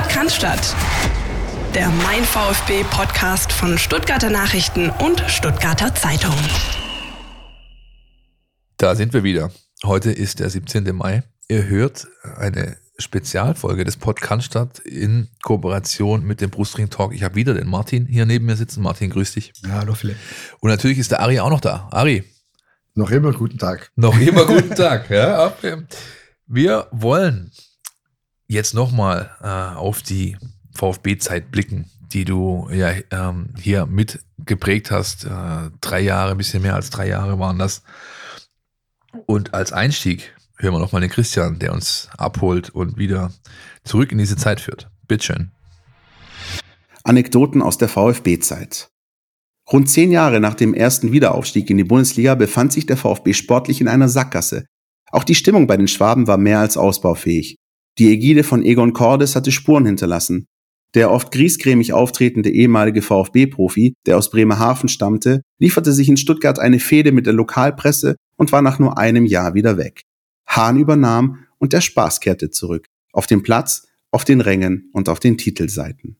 Podcast der Mein VfB Podcast von Stuttgarter Nachrichten und Stuttgarter Zeitung. Da sind wir wieder. Heute ist der 17. Mai. Ihr hört eine Spezialfolge des Podcast in Kooperation mit dem Brustring Talk. Ich habe wieder den Martin hier neben mir sitzen. Martin, grüß dich. Ja, hallo Philipp. Und natürlich ist der Ari auch noch da. Ari. Noch immer guten Tag. Noch immer guten Tag. Ja, okay. Wir wollen jetzt nochmal äh, auf die VfB-Zeit blicken, die du ja ähm, hier mitgeprägt hast. Äh, drei Jahre, ein bisschen mehr als drei Jahre waren das. Und als Einstieg hören wir nochmal den Christian, der uns abholt und wieder zurück in diese Zeit führt. Bitteschön. Anekdoten aus der VfB-Zeit. Rund zehn Jahre nach dem ersten Wiederaufstieg in die Bundesliga befand sich der VfB sportlich in einer Sackgasse. Auch die Stimmung bei den Schwaben war mehr als ausbaufähig. Die Ägide von Egon Cordes hatte Spuren hinterlassen. Der oft griesgrämig auftretende ehemalige VfB-Profi, der aus Bremerhaven stammte, lieferte sich in Stuttgart eine Fehde mit der Lokalpresse und war nach nur einem Jahr wieder weg. Hahn übernahm und der Spaß kehrte zurück. Auf dem Platz, auf den Rängen und auf den Titelseiten.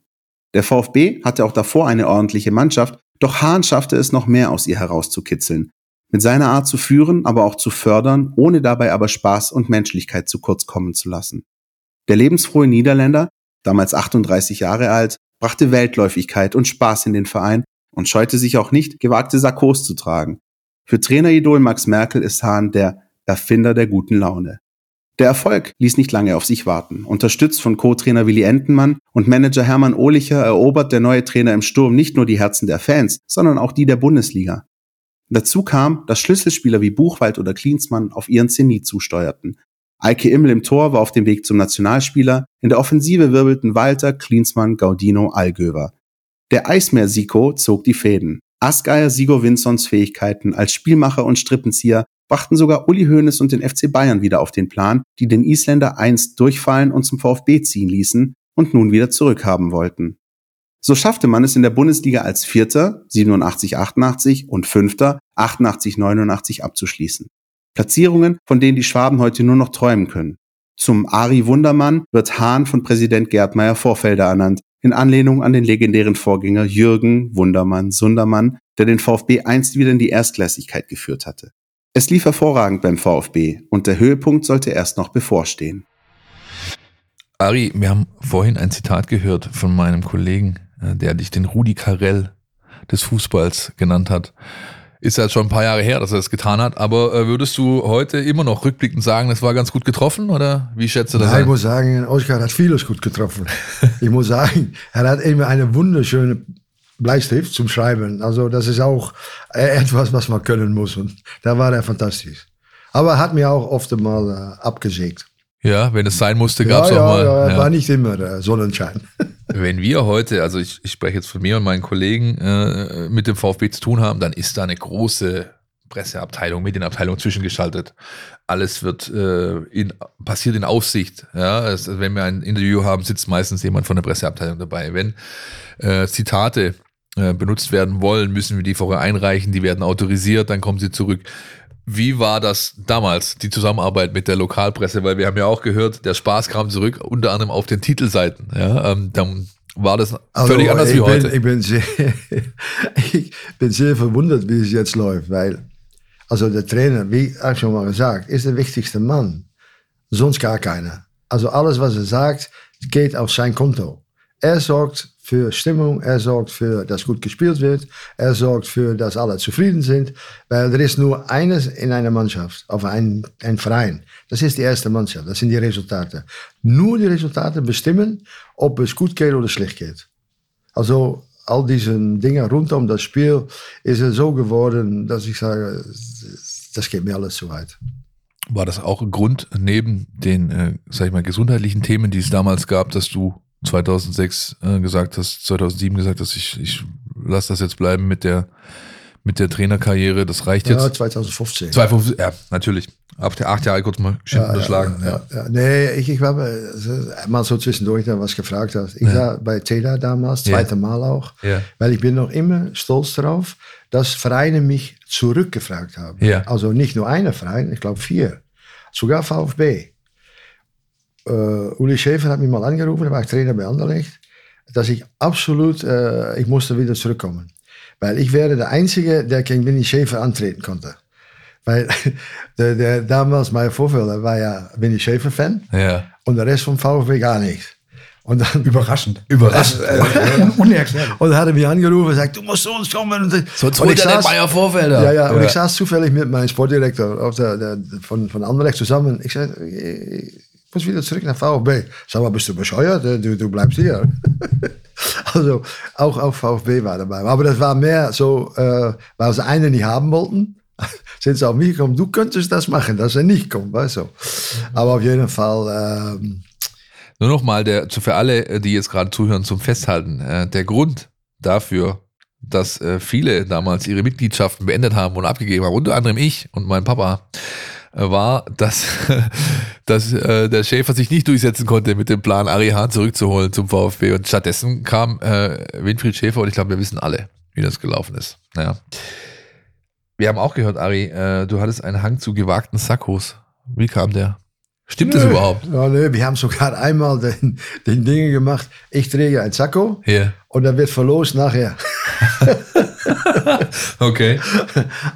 Der VfB hatte auch davor eine ordentliche Mannschaft, doch Hahn schaffte es noch mehr aus ihr herauszukitzeln. Mit seiner Art zu führen, aber auch zu fördern, ohne dabei aber Spaß und Menschlichkeit zu kurz kommen zu lassen. Der lebensfrohe Niederländer, damals 38 Jahre alt, brachte Weltläufigkeit und Spaß in den Verein und scheute sich auch nicht, gewagte Sakkos zu tragen. Für Traineridol Max Merkel ist Hahn der Erfinder der guten Laune. Der Erfolg ließ nicht lange auf sich warten. Unterstützt von Co-Trainer Willi Entenmann und Manager Hermann Ohlicher erobert der neue Trainer im Sturm nicht nur die Herzen der Fans, sondern auch die der Bundesliga. Dazu kam, dass Schlüsselspieler wie Buchwald oder Klinsmann auf ihren Zenit zusteuerten. Eike Immel im Tor war auf dem Weg zum Nationalspieler, in der Offensive wirbelten Walter, Klinsmann, Gaudino, Allgöver. Der Eismeer-Siko zog die Fäden. Asgeier Sigo Winsons Fähigkeiten als Spielmacher und Strippenzieher brachten sogar Uli Hoeneß und den FC Bayern wieder auf den Plan, die den Isländer einst durchfallen und zum VfB ziehen ließen und nun wieder zurückhaben wollten. So schaffte man es in der Bundesliga als Vierter 87-88 und Fünfter 88-89 abzuschließen. Platzierungen, von denen die Schwaben heute nur noch träumen können. Zum Ari Wundermann wird Hahn von Präsident Gerd Meyer Vorfelder ernannt, in Anlehnung an den legendären Vorgänger Jürgen Wundermann Sundermann, der den VfB einst wieder in die Erstklassigkeit geführt hatte. Es lief hervorragend beim VfB und der Höhepunkt sollte erst noch bevorstehen. Ari, wir haben vorhin ein Zitat gehört von meinem Kollegen, äh, der dich den Rudi Carell des Fußballs genannt hat. Ist ja schon ein paar Jahre her, dass er das getan hat, aber äh, würdest du heute immer noch rückblickend sagen, das war ganz gut getroffen oder wie schätzt du das? Ja, ich muss sagen, Oskar hat vieles gut getroffen. ich muss sagen, er hat immer eine wunderschöne Bleistift zum Schreiben. Also das ist auch äh, etwas, was man können muss und da war er fantastisch. Aber er hat mir auch oft mal äh, abgesägt. Ja, wenn es sein musste, gab es ja, auch mal. Ja, ja, war nicht immer der Sonnenschein. Wenn wir heute, also ich, ich spreche jetzt von mir und meinen Kollegen, äh, mit dem VfB zu tun haben, dann ist da eine große Presseabteilung, Medienabteilung zwischengeschaltet. Alles wird äh, in, passiert in Aufsicht. Ja, es, wenn wir ein Interview haben, sitzt meistens jemand von der Presseabteilung dabei. Wenn äh, Zitate äh, benutzt werden wollen, müssen wir die vorher einreichen, die werden autorisiert, dann kommen sie zurück. Wie war das damals, die Zusammenarbeit mit der Lokalpresse? Weil wir haben ja auch gehört, der Spaß kam zurück, unter anderem auf den Titelseiten. Ja, ähm, dann war das also, völlig anders wie bin, heute. Ich bin, sehr, ich bin sehr verwundert, wie es jetzt läuft, weil also der Trainer, wie ich schon mal gesagt, ist der wichtigste Mann. Sonst gar keiner. Also alles, was er sagt, geht auf sein Konto. Er sorgt für Stimmung, er sorgt für, dass gut gespielt wird, er sorgt für, dass alle zufrieden sind, weil er ist nur eines in einer Mannschaft, auf ein, ein Verein. Das ist die erste Mannschaft, das sind die Resultate. Nur die Resultate bestimmen, ob es gut geht oder schlecht geht. Also all diese Dinge rund um das Spiel ist es so geworden, dass ich sage, das geht mir alles zu weit. War das auch ein Grund neben den, äh, sag ich mal, gesundheitlichen Themen, die es damals gab, dass du 2006 äh, gesagt hast, 2007 gesagt hast, ich, ich lasse das jetzt bleiben mit der, mit der Trainerkarriere, das reicht jetzt. Ja, 2015. 2015, ja, natürlich. Ab der acht Jahre kurz mal schön ja, unterschlagen. Ja, ja, ja, Nee, ich, ich äh, mal so zwischendurch da was gefragt hast. Ich war bei Teda damals, zweite Mal auch, weil ich bin noch immer stolz darauf, dass Vereine mich zurückgefragt haben. Also nicht nur eine Verein, ich glaube vier. Sogar VfB. Äh, Uli Schäfer hat mich mal angerufen, war ich Trainer bei Anderlecht, dass ich absolut, äh, ich musste wieder zurückkommen. Weil ich wäre der Einzige, der gegen Winnie Schäfer antreten konnte. Weil der, der damals mein Vorfelder war ja Winnie Schäfer-Fan Ja. und der Rest vom VfB gar nichts. Und dann Überraschend. Überraschend. Ja, unerklärlich. Und dann hat er mich angerufen und gesagt, du musst zu uns kommen. Und, Sonst und holt er den Bayer Vorfelder. Ja, ja, und ich saß zufällig mit meinem Sportdirektor auf der, der, von, von Anderlecht zusammen. Ich sagte, muss wieder zurück nach VfB. Sag mal, bist du bescheuert? Du, du bleibst hier. also auch, auch VfB war dabei. Aber das war mehr so, äh, weil sie einen nicht haben wollten. Sind sie auf mich gekommen, du könntest das machen, dass er nicht kommt, weißt du. Aber auf jeden Fall, ähm, Nur noch mal der, zu- für alle, äh, die jetzt gerade zuhören, zum Festhalten. Äh, der Grund dafür, dass äh, viele damals ihre Mitgliedschaften beendet haben und abgegeben haben, unter anderem ich und mein Papa, war, dass, dass äh, der Schäfer sich nicht durchsetzen konnte mit dem Plan, Ari Hahn zurückzuholen zum VfB. Und stattdessen kam äh, Winfried Schäfer und ich glaube, wir wissen alle, wie das gelaufen ist. Naja. Wir haben auch gehört, Ari, äh, du hattest einen Hang zu gewagten Sackos. Wie kam der? Stimmt das Nö. überhaupt? Ja, nee, wir haben sogar einmal den, den Dinge gemacht. Ich träge ein Sakko Ja. und dann wird verlost nachher. Okay.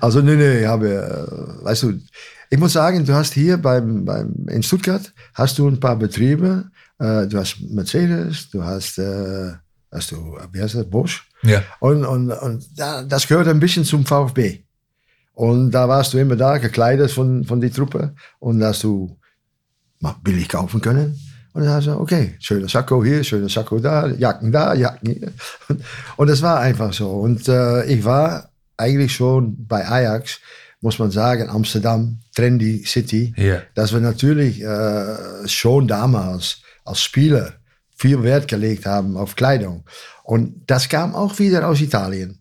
Also nee, nee, ich habe, äh, weißt du, ich muss sagen, du hast hier beim, beim, in Stuttgart hast du ein paar Betriebe. Äh, du hast Mercedes, du hast, äh, hast du, wie heißt das, Bosch. Ja. Und, und, und da, das gehört ein bisschen zum VfB. Und da warst du immer da, gekleidet von, von die Truppe. Und da hast du mal billig kaufen können. Und dann hast du, okay, schöner Sakko hier, schöner Sakko da, Jacken da, Jacken hier. Und, und das war einfach so. Und äh, ich war eigentlich schon bei Ajax, muss man sagen, Amsterdam, Trendy City. Ja. Dass wir natürlich äh, schon damals als Spieler viel Wert gelegt haben auf Kleidung. Und das kam auch wieder aus Italien.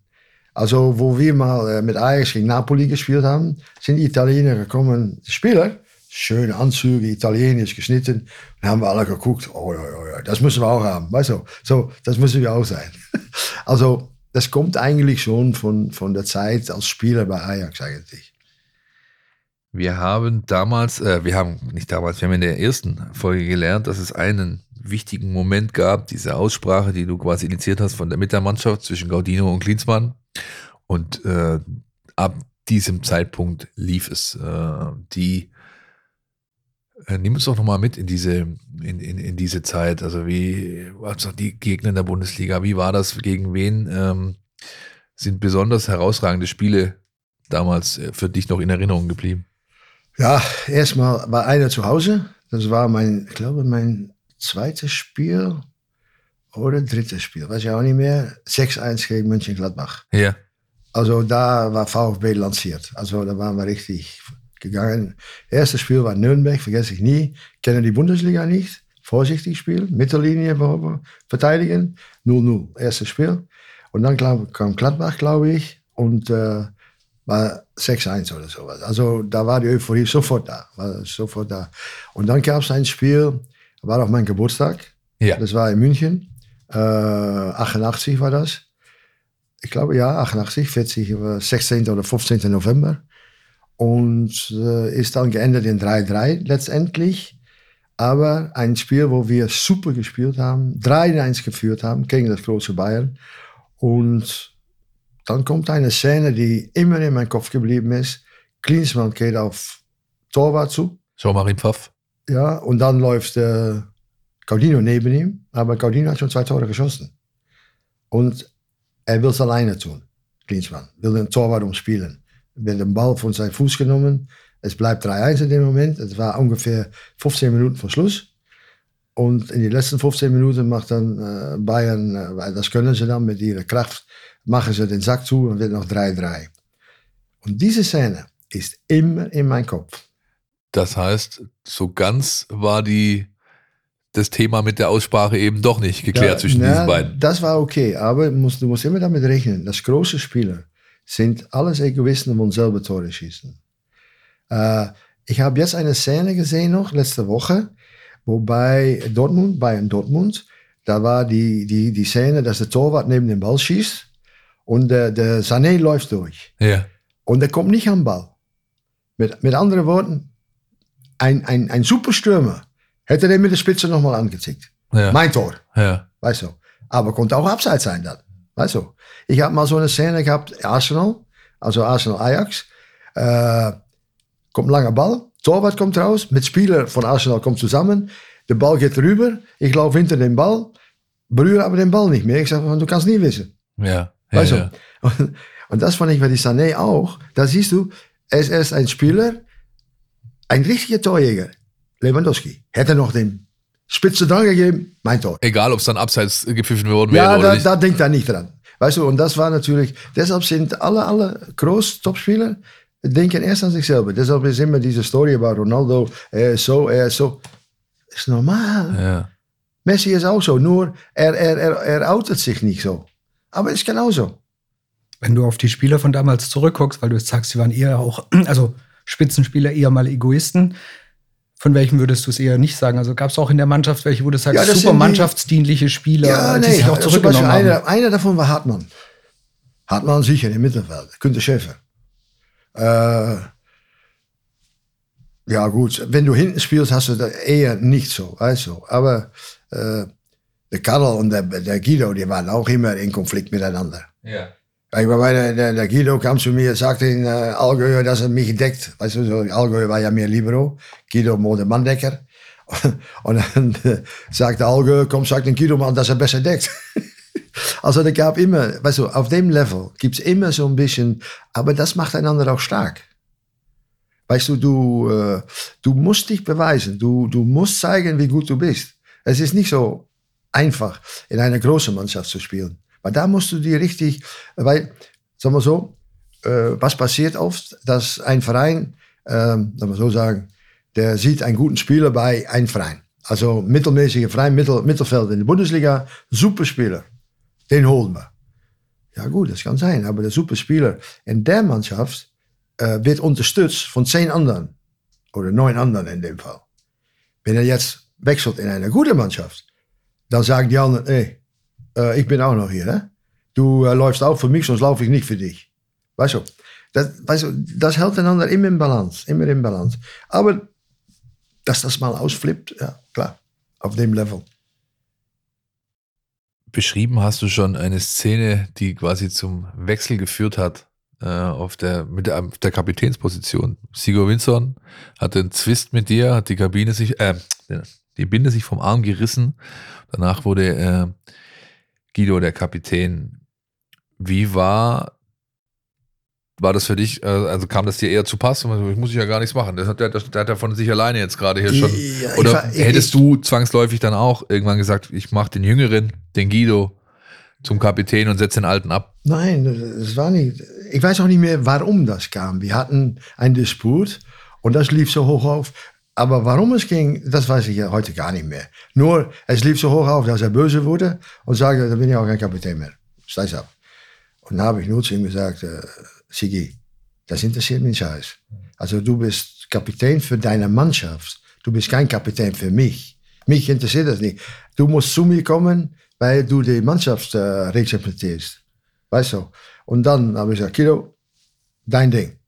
Also, wo wir mal äh, mit Ajax gegen Napoli gespielt haben, sind die Italiener gekommen, Spieler, schöne Anzüge, italienisch geschnitten. Dann haben wir alle geguckt, oh ja, ja, ja, das müssen wir auch haben, weißt du, so, das müssen wir auch sein. Also, das kommt eigentlich schon von, von der Zeit als Spieler bei Ajax eigentlich. Wir haben damals, äh, wir haben nicht damals, wir haben in der ersten Folge gelernt, dass es einen wichtigen Moment gab, diese Aussprache, die du quasi initiiert hast von der Mittermannschaft zwischen Gaudino und Klinsmann. Und äh, ab diesem Zeitpunkt lief es. Äh, die äh, nimm uns doch nochmal mit in diese, in, in, in diese Zeit. Also wie, also die Gegner in der Bundesliga, wie war das, gegen wen ähm, sind besonders herausragende Spiele damals äh, für dich noch in Erinnerung geblieben? Ja, erstmal war einer zu Hause. Das war mein, ich glaube, mein zweites Spiel oder drittes Spiel, weiß ich auch nicht mehr. 6-1 gegen Mönchengladbach. Ja. Also da war VfB lanciert. Also da waren wir richtig gegangen. Erstes Spiel war Nürnberg, vergesse ich nie. Kennen die Bundesliga nicht. Vorsichtig spielen, Mittellinie verteidigen. 0-0, erstes Spiel. Und dann glaub, kam Gladbach, glaube ich, und äh, war 6-1 oder sowas. Also da war die Euphorie sofort da. War sofort da. Und dann gab es ein Spiel, war auch mein Geburtstag. Ja. Das war in München. Äh, 88 war das. Ich glaube, ja, 88, 40, äh, 16. oder 15. November. Und äh, ist dann geendet in 3-3 letztendlich. Aber ein Spiel, wo wir super gespielt haben, 3-1 geführt haben gegen das große Bayern. Und dann kommt eine Szene, die immer in meinem Kopf geblieben ist. Klinsmann geht auf Torwart zu. In Pfaff. Ja, und dann läuft äh, Gaudino neben ihm. Aber Gaudino hat schon zwei Tore geschossen. Und er will es alleine tun, Klinsmann. Will den Torwart umspielen. Wird den Ball von seinem Fuß genommen. Es bleibt 3-1 in dem Moment. Es war ungefähr 15 Minuten vor Schluss. Und in die letzten 15 Minuten macht dann äh, Bayern, äh, weil das können sie dann mit ihrer Kraft, machen sie den Sack zu und wird noch 3-3. Und diese Szene ist immer in meinem Kopf. Das heißt, so ganz war die, das Thema mit der Aussprache eben doch nicht geklärt Ja, zwischen na, diesen beiden. Das war okay, aber musst, du musst immer damit rechnen, dass große Spieler sind alles Egoisten und selber Tore schießen. Äh, ich habe jetzt eine Szene gesehen noch, letzte Woche, wo bei Dortmund, Bayern Dortmund, da war die, die, die Szene, dass der Torwart neben den Ball schießt und der, der Sané läuft durch. Ja. Und er kommt nicht am Ball. Mit, mit anderen Worten, ein, ein, ein Superstürmer Hätte er mit der Spitze nochmal angezickt. Ja. Mein Tor, ja. weißt du. Aber konnte auch abseits sein dann, weißt du. Ich habe mal so eine Szene gehabt, Arsenal, also Arsenal Ajax. Äh, kommt ein langer Ball, Torwart kommt raus, mit Spieler von Arsenal kommt zusammen. Der Ball geht rüber, ich laufe hinter den Ball, berühre aber den Ball nicht mehr. Ich sage, du kannst nie wissen. Ja. Ja, Weißt ja. Und, und das fand ich bei die Sané auch. Da siehst du, er ist erst ein Spieler, ein richtiger Torjäger. Lewandowski. Hätte noch den Spitze dran gegeben, mein Tor. Egal, ob es dann abseits gepfiffen worden wäre Ja, oder da, nicht. da denkt er nicht dran. Weißt du, und das war natürlich, deshalb sind alle, alle Groß-Topspieler denken erst an sich selber. Deshalb ist immer diese Story über Ronaldo, er ist so, er ist so. Ist normal. ja. Messi ist auch so, nur er, er, er, er outet sich nicht so. Aber ist genauso. Wenn du auf die Spieler von damals zurückguckst, weil du jetzt sagst, sie waren eher auch, also Spitzenspieler eher mal Egoisten. Von welchem würdest du es eher nicht sagen? Also gab es auch in der Mannschaft welche, wo du sagst, Ja, das super mannschaftsdienliche Spieler, die sich auch zum zurückgenommen haben? einer, einer davon war Hartmann. Hartmann sicher im Mittelfeld, Günter Schäfer. Äh, ja gut, wenn du hinten spielst, hast du das eher nicht so, weißt du. Aber äh, der Karl und der, der Guido, die waren auch immer in Konflikt miteinander. ja. Bei der, der, der Guido kam zu mir, sagte in äh, Allgäu, dass er mich deckt. Weißt du, so, Allgäu war ja mehr Libero, Guido Manndecker. Und dann äh, sagte Allgäu, komm, sag den Guido mal, dass er besser deckt. Also da gab immer, weißt du, auf dem Level gibt's immer so ein bisschen, aber das macht einander auch stark. Weißt du, du, äh, du musst dich beweisen, du, du musst zeigen, wie gut du bist. Es ist nicht so einfach, in einer großen Mannschaft zu spielen. Aber da musst du dir richtig, weil, sagen wir so, äh, was passiert oft, dass ein Verein, ähm, sagen wir so sagen, der sieht einen guten Spieler bei einem Verein. Also mittelmäßige Verein, Mittel, Mittelfeld in der Bundesliga, super Spieler. Den holen wir. Ja gut, das kann sein, aber der Superspieler in der Mannschaft äh, wird unterstützt von zehn anderen. Oder neun anderen in dem Fall. Wenn er jetzt wechselt in eine gute Mannschaft, dann sagen die anderen, ey, äh, ich bin auch noch hier. Ne? Du äh, läufst auch für mich, sonst laufe ich nicht für dich. Weißt du, das, weißt du, das hält einander immer in Balance. Immer in Balance. Aber dass das mal ausflippt, ja, klar, auf dem Level. Beschrieben hast du schon eine Szene, die quasi zum Wechsel geführt hat äh, auf, der, mit der, auf der Kapitänsposition. Sigur Winson hatte einen Zwist mit dir, hat die Kabine sich, äh, die Binde sich vom Arm gerissen. Danach wurde äh, Guido der Kapitän. Wie war war das für dich, äh, also kam das dir eher zu Pass? Ich muss ja gar nichts machen. Das hat der, der hat ja von sich alleine jetzt gerade hier schon. Ja, Oder war- hättest ich- du zwangsläufig dann auch irgendwann gesagt, ich mache den Jüngeren, den Guido, zum Kapitän und setze den Alten ab? Nein, das war nicht. Ich weiß auch nicht mehr, warum das kam. Wir hatten einen Disput und das lief so hoch auf. Aber warum es ging, das weiß ich ja heute gar nicht mehr. Nur, es lief so hoch auf, dass er böse wurde und sagte, dann bin ich auch kein Kapitän mehr. Steig ab. Und dann habe ich nur zu ihm gesagt, äh, Sigi, das interessiert mich scheiß. Also du bist Kapitän für deine Mannschaft. Du bist kein Kapitän für mich. Mich interessiert das nicht. Du musst zu mir kommen, weil du die Mannschaft äh, repräsentierst. Weißt du? Und dann habe ich gesagt, Kido, dein Ding.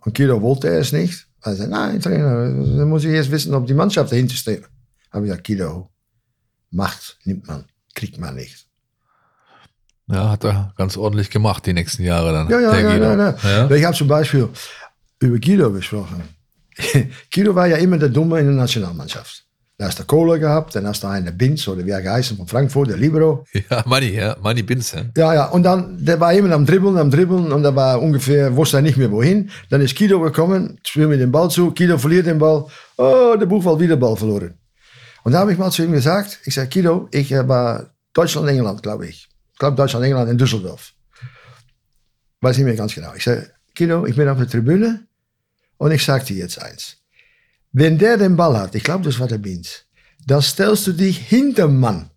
Und Kido wollte es nicht. Sagte, nein, Trainer, dann muss ich erst wissen, ob die Mannschaft dahinter steht. Habe ich gesagt, Kido, Macht nimmt man, kriegt man nicht. Ja, hat er ganz ordentlich gemacht die nächsten Jahre dann. Ja, ja, ja, ja, ja. Ja? Ich habe zum Beispiel über Guido gesprochen. Guido war ja immer der Dumme in der Nationalmannschaft. Da hast du Kohler gehabt, dann hast du einen Binz oder wie er geheißen von Frankfurt, der Libero. Ja, Money, ja, Money Binz. Ja. Ja, ja, und dann, der war immer am Dribbeln, am Dribbeln und da war ungefähr, wusste er nicht mehr wohin. Dann ist Guido gekommen, spielt mir den Ball zu, Guido verliert den Ball, oh, der Buchwald wieder Ball verloren. Und da habe ich mal zu ihm gesagt, ich sage, Guido, ich war Deutschland-England, glaube ich. Ich glaube Deutschland-England in Düsseldorf. Weiß nicht mehr ganz genau. Ich sage, Guido, ich bin auf der Tribüne und ich sage dir jetzt eins. Wenn der den Ball hat, ich glaube, das war der Beans, dann stellst du dich hinterm Mann,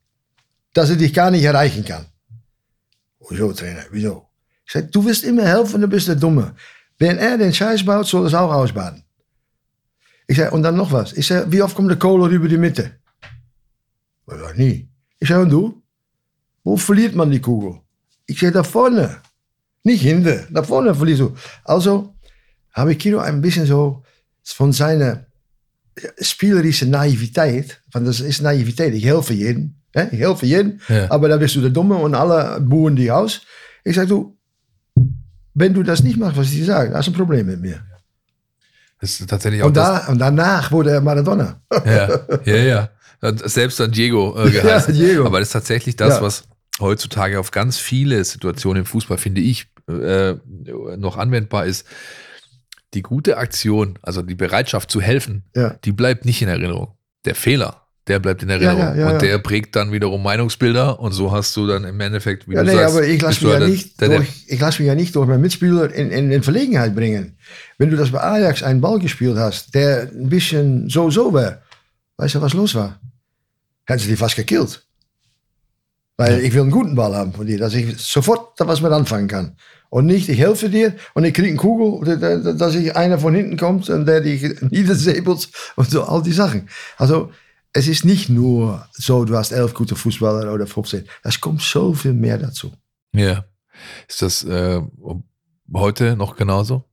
dass er dich gar nicht erreichen kann. Wieso, Trainer? Wieso? Ich sage, du wirst immer helfen, du bist der Dumme. Wenn er den Scheiß baut, soll es auch ausbaden. Ich sage, und dann noch was. Ich sage, wie oft kommt der Kohler über die Mitte? Ich sage, nie. Ich sage, und du? Wo verliert man die Kugel? Ich sage, da vorne. Nicht hinten, da vorne verlierst du. Also habe ich Kino ein bisschen so von seiner spielerische Naivität, want das ist Naivität, ich helfe jedem, hè? ich helfe jedem, Ja. aber da bist du der Dumme und alle buhen die aus. Ich sage, du, wenn du das nicht machst, was ich dir sage, hast du ein Problem mit mir. Das ist tatsächlich auch Und, da, und danach wurde er Maradona. Ja, ja, ja. Selbst dann Diego äh, geheißen. Ja, Diego. Aber das ist tatsächlich das, Ja. was heutzutage auf ganz viele Situationen im Fußball, finde ich, äh, noch anwendbar ist. Die gute Aktion, also die Bereitschaft zu helfen, Ja. die bleibt nicht in Erinnerung. Der Fehler, der bleibt in Erinnerung. ja, ja, und ja. der prägt dann wiederum Meinungsbilder und so hast du dann im Endeffekt, wie Ja, du nee, sagst, aber ich lasse mich, ja der- nicht der, der, durch, ich lass mich ja nicht durch meinen Mitspieler in, in, in Verlegenheit bringen. Wenn du das bei Ajax einen Ball gespielt hast, der ein bisschen so so war, weißt du, was los war? Hätten sie die fast gekillt. Weil ich will einen guten Ball haben von dir, dass ich sofort da was mit anfangen kann. Und nicht, ich helfe dir und ich kriege einen Kugel, da- da- dass ich einer von hinten kommt und der dich niedersäbelt und so, all die Sachen. Also, es ist nicht nur so, du hast elf gute Fußballer oder 15. Es kommt so viel mehr dazu. ja. Ist das äh, heute noch genauso?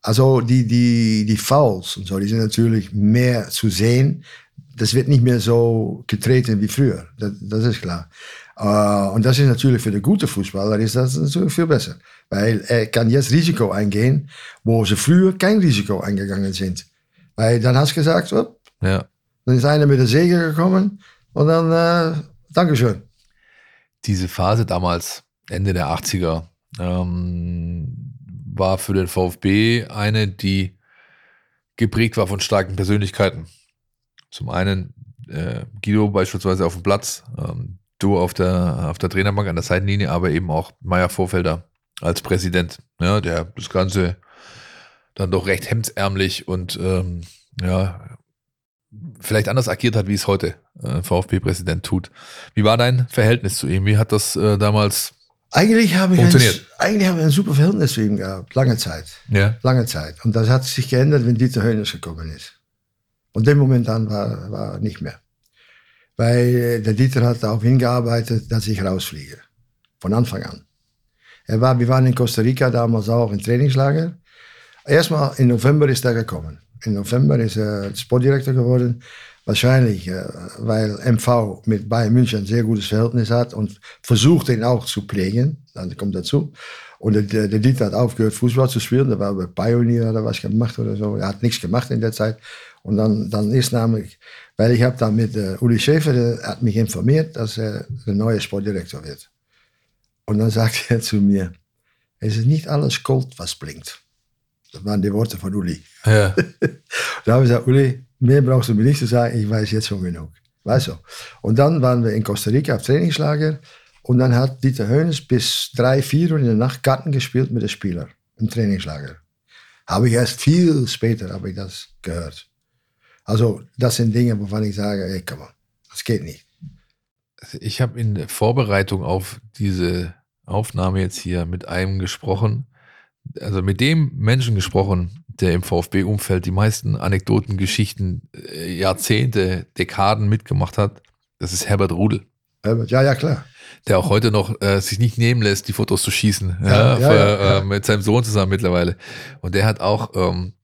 Also die, die, die Fouls und so, die sind natürlich mehr zu sehen. Das wird nicht mehr so getreten wie früher. Das, das ist klar. Äh, und das ist natürlich für den guten Fußballer ist das natürlich viel besser. Weil er kann jetzt Risiko eingehen, wo sie früher kein Risiko eingegangen sind. Weil dann hast du gesagt, oh, Ja. dann ist einer mit der Säge gekommen und dann, äh, Dankeschön. diese Phase damals, Ende der 80er, ähm, war für den VfB eine, die geprägt war von starken Persönlichkeiten. Zum einen äh, Guido beispielsweise auf dem Platz, ähm, du auf der, auf der Trainerbank an der Seitenlinie, aber eben auch Meier Vorfelder als Präsident, ja, der das Ganze dann doch recht hemdsärmlich und ähm, ja, vielleicht anders agiert hat, wie es heute äh, VfB-Präsident tut. Wie war dein Verhältnis zu ihm? Wie hat das äh, damals Eigentlich habe ich ein, Funktioniert. eigentlich habe ich ein super Verhältnis zu ihm gehabt, lange Zeit. ja. lange Zeit. Und das hat sich geändert, wenn Dieter Hönes gekommen ist. Und dem Moment an war, war nicht mehr. Weil äh, der Dieter hat darauf hingearbeitet, dass ich rausfliege. Von Anfang an. Er war, wir waren in Costa Rica damals auch im Trainingslager. Erstmal im November ist er gekommen. Im November ist er Sportdirektor geworden. Wahrscheinlich, äh, weil MV mit Bayern München ein sehr gutes Verhältnis hat und versucht ihn auch zu pflegen. Dann kommt dazu. Und der, der Dieter hat aufgehört, Fußball zu spielen. Der war bei Pioneer oder was gemacht oder so. Er hat nichts gemacht in der Zeit. Und dann, dann ist nämlich, weil ich habe dann mit äh, Uli Schäfer, der hat mich informiert, dass er der neue Sportdirektor wird. Und dann sagt er zu mir, es ist nicht alles Gold, was blinkt. Das waren die Worte von Uli. Ja. Da habe ich gesagt, Uli, mehr brauchst du mir nicht zu sagen, ich weiß jetzt schon genug. Weißt du? Und dann waren wir in Costa Rica auf Trainingslager und dann hat Dieter Hönes bis drei, vier Uhr in der Nacht Karten gespielt mit den Spielern im Trainingslager. Habe ich erst viel später habe ich das gehört. Also das sind Dinge, wovon ich sage, ey, komm mal, das geht nicht. Ich habe in Vorbereitung auf diese Aufnahme jetzt hier mit einem gesprochen, also mit dem Menschen gesprochen, der im VfB-Umfeld die meisten Anekdoten, Geschichten, äh, Jahrzehnte, Dekaden mitgemacht hat. Das ist Herbert Rudel, Herbert, Ja, ja, klar. der auch heute noch äh, sich nicht nehmen lässt, die Fotos zu schießen. Ja, Ja, ja, für. Äh, mit seinem Sohn zusammen mittlerweile. Und der hat auch ähm,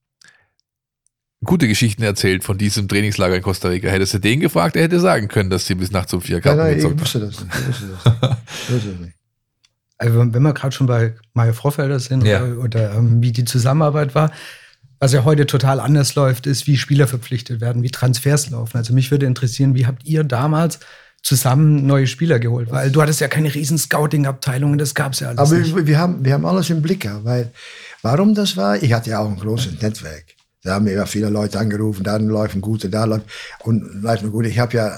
gute Geschichten erzählt von diesem Trainingslager in Costa Rica. Hättest du den gefragt, er hätte sagen können, dass sie bis nachts um vier Nein, Karten nein, ich gezockt wusste das nicht. Ich wusste das nicht. Ich wusste das nicht. Also wenn wir gerade schon bei Maya Vorfelder sind Ja. oder, oder ähm, wie die Zusammenarbeit war, was ja heute total anders läuft, ist, wie Spieler verpflichtet werden, wie Transfers laufen. Also mich würde interessieren, wie habt ihr damals zusammen neue Spieler geholt? Weil du hattest ja keine riesen Scouting-Abteilung, das gab es ja alles Aber nicht. wir, wir, haben, wir haben alles im Blick, ja, weil warum das war, ich hatte ja auch ein großes Netzwerk. Da haben mir ja viele Leute angerufen, da läuft ein guter, da läuft und läuft ein guter. Ich habe ja,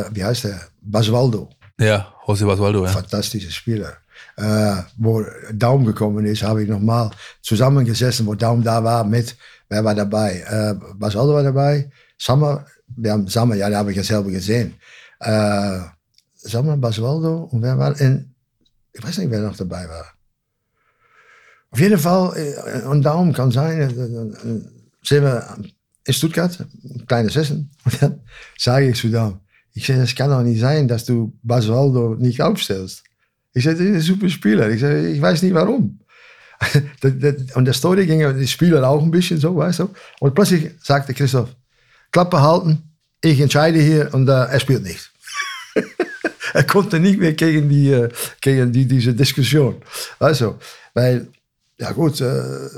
äh, wie heißt der, Basualdo, Ja, José Basualdo, ja. fantastischer Spieler. Äh, wo Daum gekommen ist, habe ich nochmal zusammengesessen, wo Daum da war mit, wer war dabei? Äh, Basualdo war dabei, Sammer, wir haben Sammer, ja, den habe ich ja selber gesehen. Äh, Sammer, Basualdo und wer war, en, ich weiß nicht, wer noch dabei war. Auf jeden Fall, äh, und Daum kann sein, äh, äh, sind wir in Stuttgart, ein kleines Essen, und dann sage ich zu Daum, ich sage, es kann doch nicht sein, dass du Basualdo nicht aufstellst. Ich sage, das ist ein super Spieler. Ich sage, ich weiß nicht warum. Das- das- Und der Story ging ja die Spieler auch ein bisschen so, weißt du. Und plötzlich sagte Christoph, Klappe halten, ich entscheide hier und äh, er spielt nicht. er konnte nicht mehr gegen, die, gegen die, diese Diskussion. Also, weil, ja gut, äh,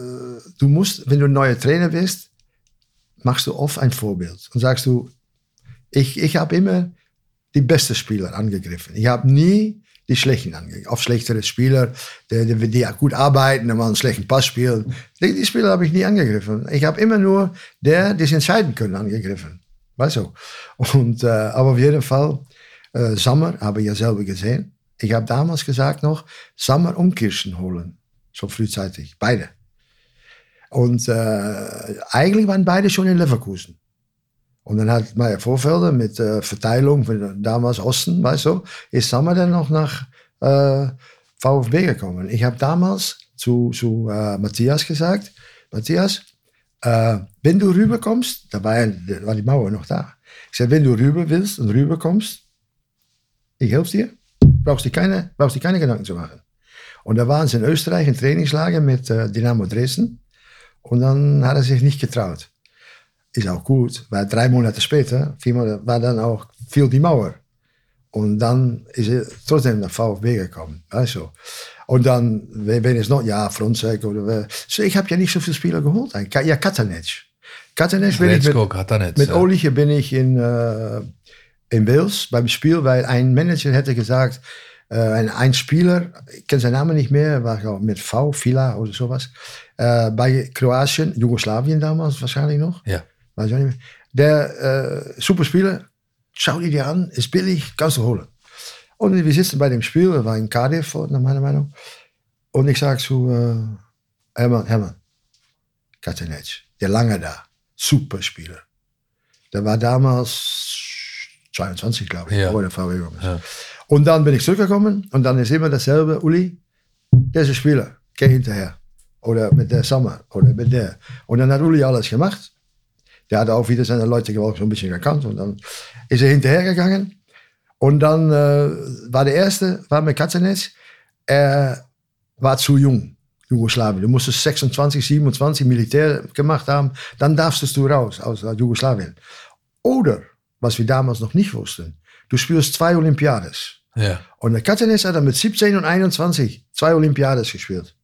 du musst, wenn du ein neuer Trainer bist, machst du oft ein Vorbild und sagst du, ich, ich habe immer die besten Spieler angegriffen. Ich habe nie die Schlechten angegriffen. Auf schlechtere Spieler, die, die, die gut arbeiten, die mal einen schlechten Pass spielen. Die, die Spieler habe ich nie angegriffen. Ich habe immer nur der, die sich entscheiden können, angegriffen. Weißt du? Und, äh, aber auf jeden Fall, äh, Sommer habe ich ja selber gesehen. Ich habe damals gesagt noch, Sommer und Kirschen holen. So frühzeitig. Beide. Und äh, eigentlich waren beide schon in Leverkusen. Und dann hat Meier Vorfelder mit äh, Verteilung von damals Osten, weißt du, ist Sommer dann noch nach äh, VfB gekommen. Ich habe damals zu, zu äh, Matthias gesagt, Matthias, äh, wenn du rüberkommst, da war, war die Mauer noch da. Ich sage, wenn du rüber willst und rüberkommst, ich helfe dir, brauchst du keine, brauchst dir keine Gedanken zu machen. Und da waren sie in Österreich in Trainingslager mit äh, Dynamo Dresden. Und dann hat er sich nicht getraut. Ist auch gut, weil drei Monate später Monate, war dann auch viel die Mauer. Und dann ist er trotzdem nach VfB gekommen. Also. Und dann, wenn es noch, ja, Fronzek oder so, ich habe ja nicht so viele Spieler geholt. Ja, Katanec. Katanec bin ich mit, Katanec, mit ja. Oliche bin ich in, äh, in Wales beim Spiel, weil ein Manager hätte gesagt, äh, ein, ein Spieler, ich kenne seinen Namen nicht mehr, war mit V, Vila oder sowas, äh, bei Kroatien, Jugoslawien damals wahrscheinlich noch. Ja. Weiß ich nicht mehr. Der äh, Superspieler, schau dir die an, ist billig, kannst du holen. Und wir sitzen bei dem Spiel, war in Cardiff, nach meiner Meinung. Und ich sage zu äh, Hermann, Hermann, Katanec, der lange da, Superspieler. Der war damals 22, glaube ich, ja. vor der VW. Ja. Und dann bin ich zurückgekommen und dann ist immer dasselbe, Uli, der ist ein Spieler, geh hinterher. Oder mit der Sommer oder mit der. Und dann hat Uli alles gemacht. Der hat auch wieder seine Leute auch so ein bisschen gekannt. Und dann ist er hinterhergegangen. Und dann äh, war der erste, war mit Katzenetz, er war zu jung, Jugoslawien. Du musstest 26, 27 Militär gemacht haben, dann darfst du raus aus Jugoslawien. Oder, was wir damals noch nicht wussten, du spielst zwei Olympiades. Ja. Und der Katzenetz hat dann mit 17 und 21 zwei Olympiades gespielt.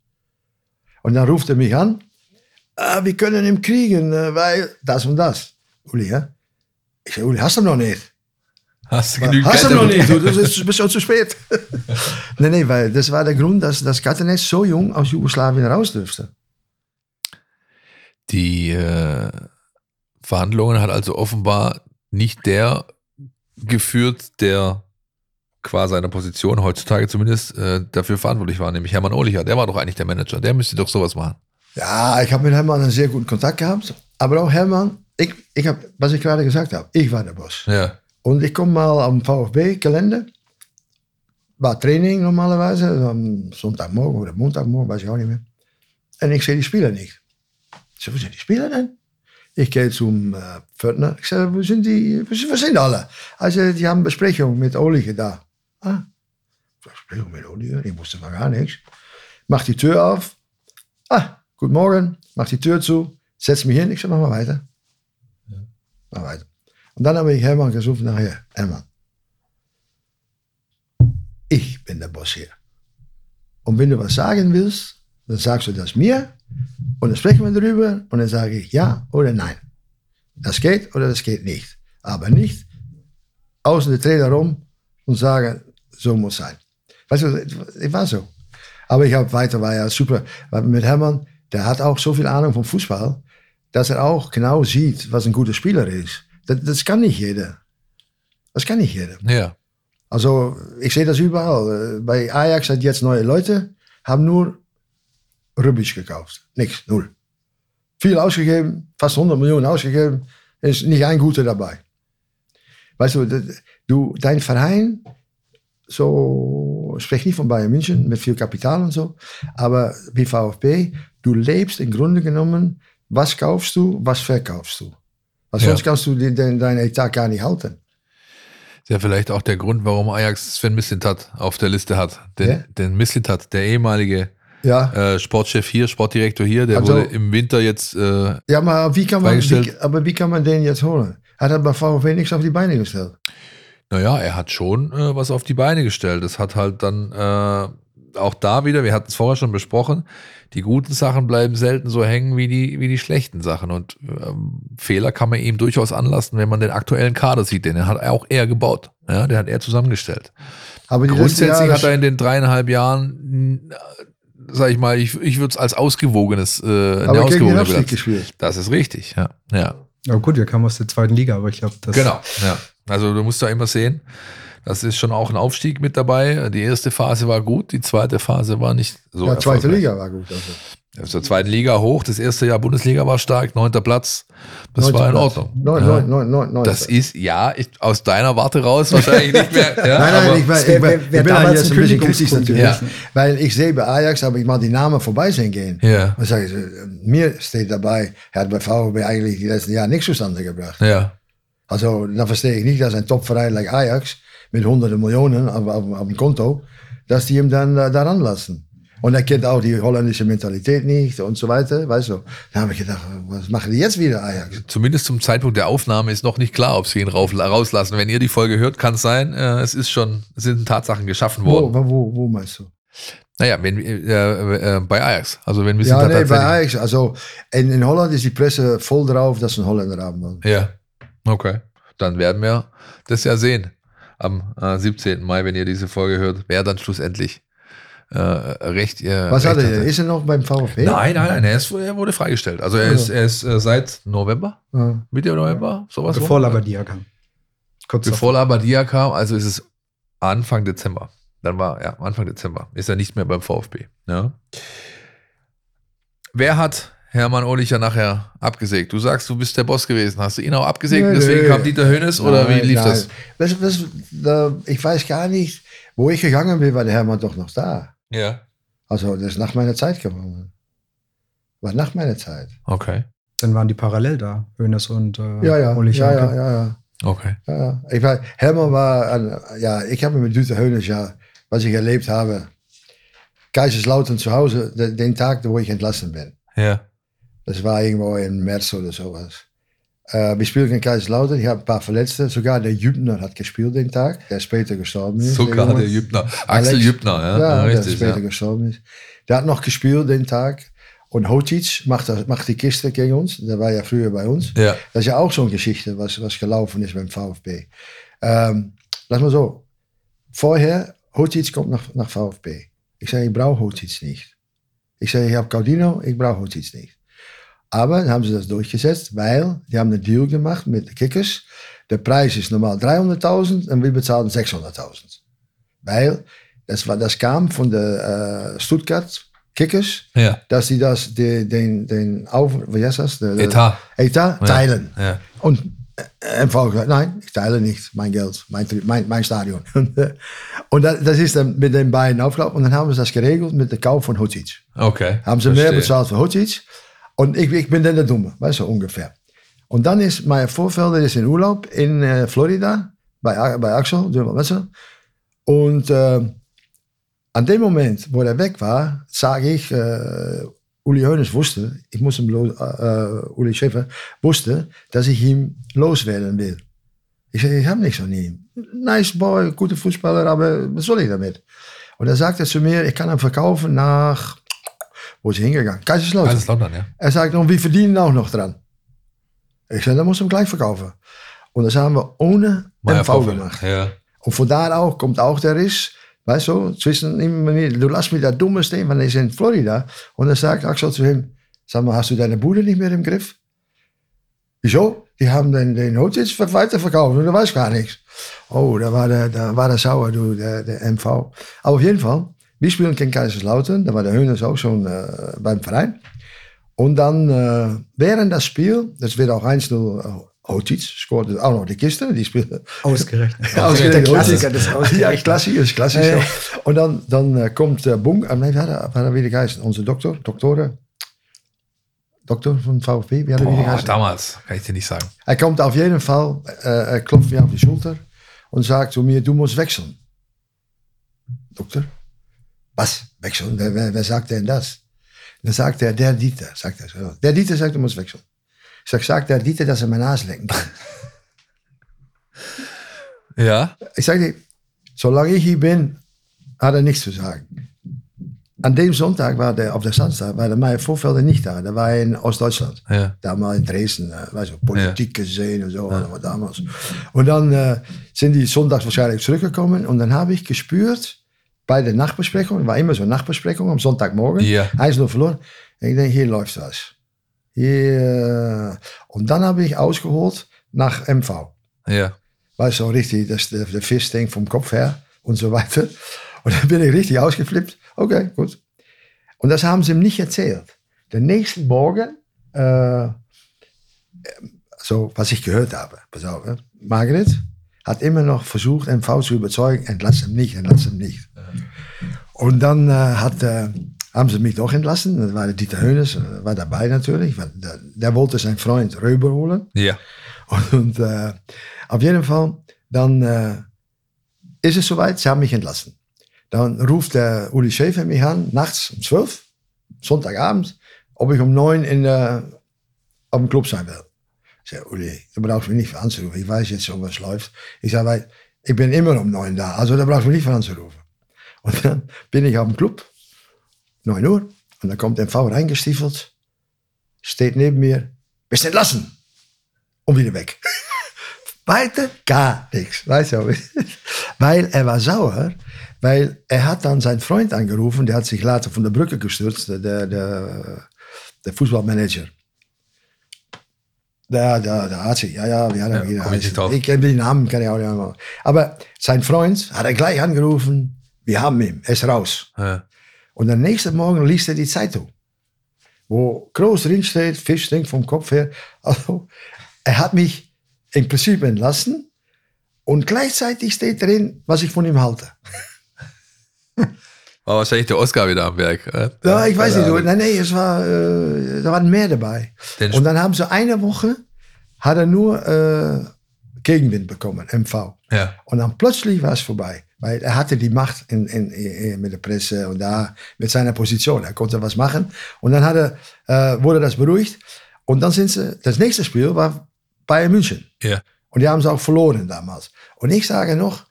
Und dann ruft er mich an, ah, wir können ihn kriegen, äh, weil das und das. Uli, ja? Ich sage, Uli, hast du noch nicht? Hast du genügend Hast du noch nicht, du, du bist schon zu spät. nee, nee, weil das war der Grund, dass das Kattenes so jung aus Jugoslawien raus durfte. Die äh, Verhandlungen hat also offenbar nicht der geführt, der qua seiner Position heutzutage zumindest äh, dafür verantwortlich war, nämlich Hermann Ohlicher. Der war doch eigentlich der Manager. Der müsste doch sowas machen. Ja, ich habe mit Hermann einen sehr guten Kontakt gehabt. Aber auch Hermann, ich, ich habe, was ich gerade gesagt habe, ich war der Boss. Ja. Und ich komme mal am VfB-Gelände. War Training normalerweise, am Sonntagmorgen oder Montagmorgen, weiß ich auch nicht mehr. Und ich sehe die Spieler nicht. Ich sage, wo sind die Spieler denn? Ich gehe zum äh, Pförtner. Ich sage, wo sind die, wo sind alle? Also, die haben Besprechung mit Olige da. Ah, Besprechung mit Olige? Ich wusste mal gar nichts. Mach die Tür auf. Ah, guten Morgen. Mach die Tür zu. Setz mich hin. Ich sage, mach mal weiter. Ja. Mach weiter. Und dann habe ich Hermann gesucht nachher. Hermann, ich bin der Boss hier. Und wenn du was sagen willst, dann sagst du das mir und dann sprechen wir darüber und dann sage ich ja oder nein. Das geht oder das geht nicht. Aber nicht außen der Trainer rum und sagen, so muss sein. Weißt du, ich war so. Aber ich habe weiter, war ja super. Mit Hermann, der hat auch so viel Ahnung vom Fußball, dass er auch genau sieht, was ein guter Spieler ist. Das, das kann nicht jeder. Das kann nicht jeder. Ja. Also, ich sehe das überall. Bei Ajax hat jetzt neue Leute, haben nur Rubbisch gekauft. Nichts, null. Viel ausgegeben, fast 100 Millionen ausgegeben, ist nicht ein guter dabei. Weißt du, du dein Verein, so, ich spreche nicht von Bayern München mit viel Kapital und so, aber wie VfB, du lebst im Grunde genommen, was kaufst du, was verkaufst du. Weil sonst ja. kannst du den, deinen Etat gar nicht halten. Ist ja vielleicht auch der Grund, warum Ajax Sven Mislintat auf der Liste hat. Den, ja? den Mislintat, der ehemalige Ja. Äh, Sportchef hier, Sportdirektor hier, der Also- wurde im Winter jetzt, äh, Ja, maar wie kann man, wie, aber wie kann man den jetzt holen? Hat er bei VfB nichts auf die Beine gestellt? naja, er hat schon äh, was auf die Beine gestellt. Das hat halt dann äh, auch da wieder, wir hatten es vorher schon besprochen, die guten Sachen bleiben selten so hängen wie die, wie die schlechten Sachen. Und ähm, Fehler kann man ihm durchaus anlassen, wenn man den aktuellen Kader sieht. Den hat auch er gebaut. Ja, den hat er zusammengestellt. Aber Grundsätzlich hat er in den dreieinhalb Jahren, sag ich mal, ich, ich würde es als ausgewogenes, äh, aber gegen den ausgewogene Abstieg gespielt. Das ist richtig, ja. ja. Aber gut, wir kamen aus der zweiten Liga, aber ich glaube, das. Genau, ja. Also du musst da immer sehen, das ist schon auch ein Aufstieg mit dabei. Die erste Phase war gut, die zweite Phase war nicht so. ja, zweite. Liga war gut. Also. Aus der zweiten Liga hoch, das erste Jahr Bundesliga war stark, neunter Platz. Das Neunter war in Platz. Ordnung. Neun, ja. neun, neun, neun, neun. Das ist, ja, ich, aus deiner Warte raus wahrscheinlich nicht mehr. Ja, Nein, aber, nein, ich, war, ich, war, ich bin damals jetzt ein bisschen kritisch natürlich. gewesen. Weil ich sehe bei Ajax, habe ich mal die Namen vorbei sehen gehen. Ja. Und sage ich, äh, mir steht dabei, er hat bei VfB eigentlich die letzten Jahre nichts zustande gebracht. ja. Also, dann verstehe ich nicht, dass ein Topverein like Ajax mit hunderten Millionen auf, auf, auf dem Konto, dass die ihm dann äh, daran lassen. Und er kennt auch die holländische Mentalität nicht und so weiter, weißt du. Da habe ich gedacht, was machen die jetzt wieder Ajax? Zumindest zum Zeitpunkt der Aufnahme ist noch nicht klar, ob sie ihn rauf, rauslassen. Wenn ihr die Folge hört, kann es sein, äh, es ist schon, es sind Tatsachen geschaffen Wo, worden. wo, wo, wo meinst du? Naja, wenn, äh, äh, bei Ajax. Also wenn wir Ja, nee, bei Ajax. Also, in, in Holland ist die Presse voll drauf, dass einen Holländer haben wollen. Ja, okay. Dann werden wir das ja sehen. Am äh, 17. Mai, wenn ihr diese Folge hört, wer dann schlussendlich äh, recht. Äh, Was recht hat er? Ist er noch beim VfB? Nein, nein, nein, er, ist, er wurde freigestellt. Also er ist, er ist äh, seit November, Ja. Mitte November, sowas. Bevor rum. Labadia kam. Kurz Bevor Labadia kam, also ist es Anfang Dezember. Dann war, ja, Anfang Dezember ist er nicht mehr beim VfB. Ja. Wer hat Hermann Ohlicher nachher abgesägt? Du sagst, du bist der Boss gewesen. Hast du ihn auch abgesägt? Nee, Deswegen nee. kam Dieter Hönes oder wie Nein, lief nein. das? Das, das, da, ich weiß gar nicht, wo ich gegangen bin, war der Hermann doch noch da. Ja. Also, das ist nach meiner Zeit geworden. War nach meiner Zeit. Okay. Dann waren die parallel da, Hönes und äh, Ja, ja, Ulrich ja, ja, ja, ja. Okay. ja, ja. Ich war, Hermann war, ein, ja, ich habe mit Dieter Hönes ja, was ich erlebt habe, Kaiserslautern zu Hause, de, den Tag, wo ich entlassen bin. Ja. Das war irgendwo im März oder sowas. Äh, wir spielten in Kaiserslautern, ich habe ein paar Verletzte, sogar der Jübner hat gespielt den Tag, der später gestorben ist. Sogar Junge. der Jübner. Axel Alex. Jübner, ja. Ja, ja der richtig. später Ja. gestorben ist. Der hat noch gespielt den Tag. Und Hotic macht, macht die Kiste gegen uns. Der war ja früher bei uns. ja. Das ist ja auch so eine Geschichte, was, was gelaufen ist beim VfB. Ähm, lass mal so. Vorher, Hotic kommt nach, nach VfB. Ich sage, ich brauche Hotic nicht. Ich sage, ich habe Caudino, ich brauche Hotic nicht. Aber dann haben sie das durchgesetzt, weil die haben einen Deal gemacht mit den Kickers. Der Preis ist normal 300.000 und wir bezahlen 600.000. Weil das, war, das kam von der äh, Stuttgart Kickers, ja. dass sie das, de, den, den Auf, wie heißt das? Der- der- Etat. Etat teilen. Ja. Und äh, MV gesagt, nein, ich teile nicht mein Geld, mein, mein, mein Stadion. Und, äh, und das, das ist dann mit den beiden aufgelaufen. Und dann haben sie das geregelt mit dem Kauf von Hotic. Okay. Haben sie mehr Verstehe. bezahlt für Hotic. Und ich, ich bin dann der Dumme, weißt du, ungefähr. Und dann ist mein Vorfelder ist in Urlaub in äh, Florida, bei, bei Axel, weißt du. Und äh, an dem Moment, wo er weg war, sage ich, äh, Uli Hoeneß wusste, ich muss ihm, lo- äh, Uli Schäfer wusste, dass ich ihn loswerden will. Ich sage, ich habe nichts an ihm. Nice boy, guter Fußballer, aber was soll ich damit? Und er sagte zu mir, ich kann ihn verkaufen nach, wo ist er hingegangen? Kaiserslautern. Kaiserslautern, ja. Er sagt, und wir verdienen auch noch dran. Ich zei, dan muss hem gleich verkaufen. Und das haben wir ohne MV gemacht. Ja. Und von da auch kommt auch der Riss, weißt du, zwischen ihm und mir. Du lass mich da dumme stehen, weil er ist in Florida. Und dann sagt Axel zu ihm, sag mal, hast du deine Bude nicht mehr im Griff? Wieso? Die haben den, den Hotel weiterverkauft und du weißt gar nichts. Oh, da war der, da war der sauer, du, der, der MV. Aber auf jeden Fall, wir spielen gegen Kaiserslautern, da war der Hönes auch schon äh, beim Verein. Und dann äh, während das Spiel, das wird auch 1-0, äh, Hotic scoort auch noch die Kiste, die spielt Ausgerechnet. Ausgerechnet Der Klassiker Hotic. des Ja. Klassiker ist klassisch. Ja, ja. so. Und dann, dann äh, kommt äh, Bung, äh, nee, wie hat er, er wieder geheißen? Onze Doktor, Doktoren. Doktor von VfB, wie hat er wieder geheißen? damals, kann ich dir nicht sagen. Er kommt auf jeden Fall, äh, klopft mir auf die Schulter und sagt zu mir, du musst wechseln. Doktor, was, wechseln? Wer, wer, wer sagt denn das? Dann sagt er, der Dieter, sagt er so. Der Dieter sagt, du musst wechseln. Ich sag, sagt der Dieter, dass er mein Nase lecken kann. Ja. Ich sage, solange ich hier bin, hat er nichts zu sagen. An dem Sonntag war der, auf der Samstag, war der Meier Vorfelder nicht da. Der war in Ostdeutschland. Ja. Da mal in Dresden, äh, weißt du, Politik gesehen und so, ja. damals. Und dann äh, sind die sonntags wahrscheinlich zurückgekommen und dann habe ich gespürt, bei der Nachbesprechung, war immer so eine Nachbesprechung am Sonntagmorgen, Ja. hij is nog verloren. Ik denk, hier läuft was. Hier, und dann habe ich ausgeholt nach MV. Ja. War so richtig, das der, der Fischtank vom Kopf her und so weiter. Und dann bin ich richtig ausgeflippt. Okay, gut. Und das haben sie ihm nicht erzählt. Den nächsten Morgen, äh, so was ich gehört habe, pass auf, hè. Margaret hat immer noch versucht, MV zu überzeugen, entlass hem nicht, entlass hem nicht. Und dann äh, hat, äh, haben sie mich doch entlassen. Das war Dieter Hönes, äh, war dabei natürlich. weil Der, der wollte seinen Freund Röber holen. Ja. Und äh, auf jeden Fall, dann äh, ist es soweit, sie haben mich entlassen. Dann ruft der Uli Schäfer mich an, nachts um 12, Sonntagabend, ob ich um 9 in der, auf dem Club sein will. Ich sage, Uli, brauchst du mich nicht für anzurufen. Ich weiß jetzt schon, was läuft. Ich sage, weil ich bin immer um 9 da, also da brauchst du mich nicht für anzurufen. Und dann bin ich dem Club, 9 Uhr, und dann kommt MV reingestiefelt, steht neben mir, bist entlassen. Und wieder weg. Weiter gar nichts. Weißt du? Weil er war sauer, weil er hat dann seinen Freund angerufen, der hat sich later von der Brücke gestürzt, der, der, der Fußballmanager. Der, der, der Arzt, ja, ja, wie hat er Ja, wieder. Ich kenne den Namen, kann ich auch nicht mehr. Aber sein Freund hat er gleich angerufen, wir haben ihn, er ist raus. ja. Und am nächsten Morgen liest er die Zeitung, wo groß drin steht, Fisch stinkt vom Kopf her. Also, er hat mich im Prinzip entlassen und gleichzeitig steht drin, was ich von ihm halte. War wahrscheinlich der Oscar wieder am Werk. äh? Ja, ich weiß nicht, nein, nee, es war, äh, da waren mehr dabei. Den Und dann haben sie eine Woche, hat er nur äh, Gegenwind bekommen, MV. Ja. Und dann plötzlich war es vorbei. Weil er hatte die Macht in, in, in, mit der Presse und da mit seiner Position. Er konnte was machen. Und dann hat er, äh, wurde das beruhigt. Und dann sind sie, das nächste Spiel war Bayern München. Ja. Und die haben sie auch verloren damals. Und ich sage noch,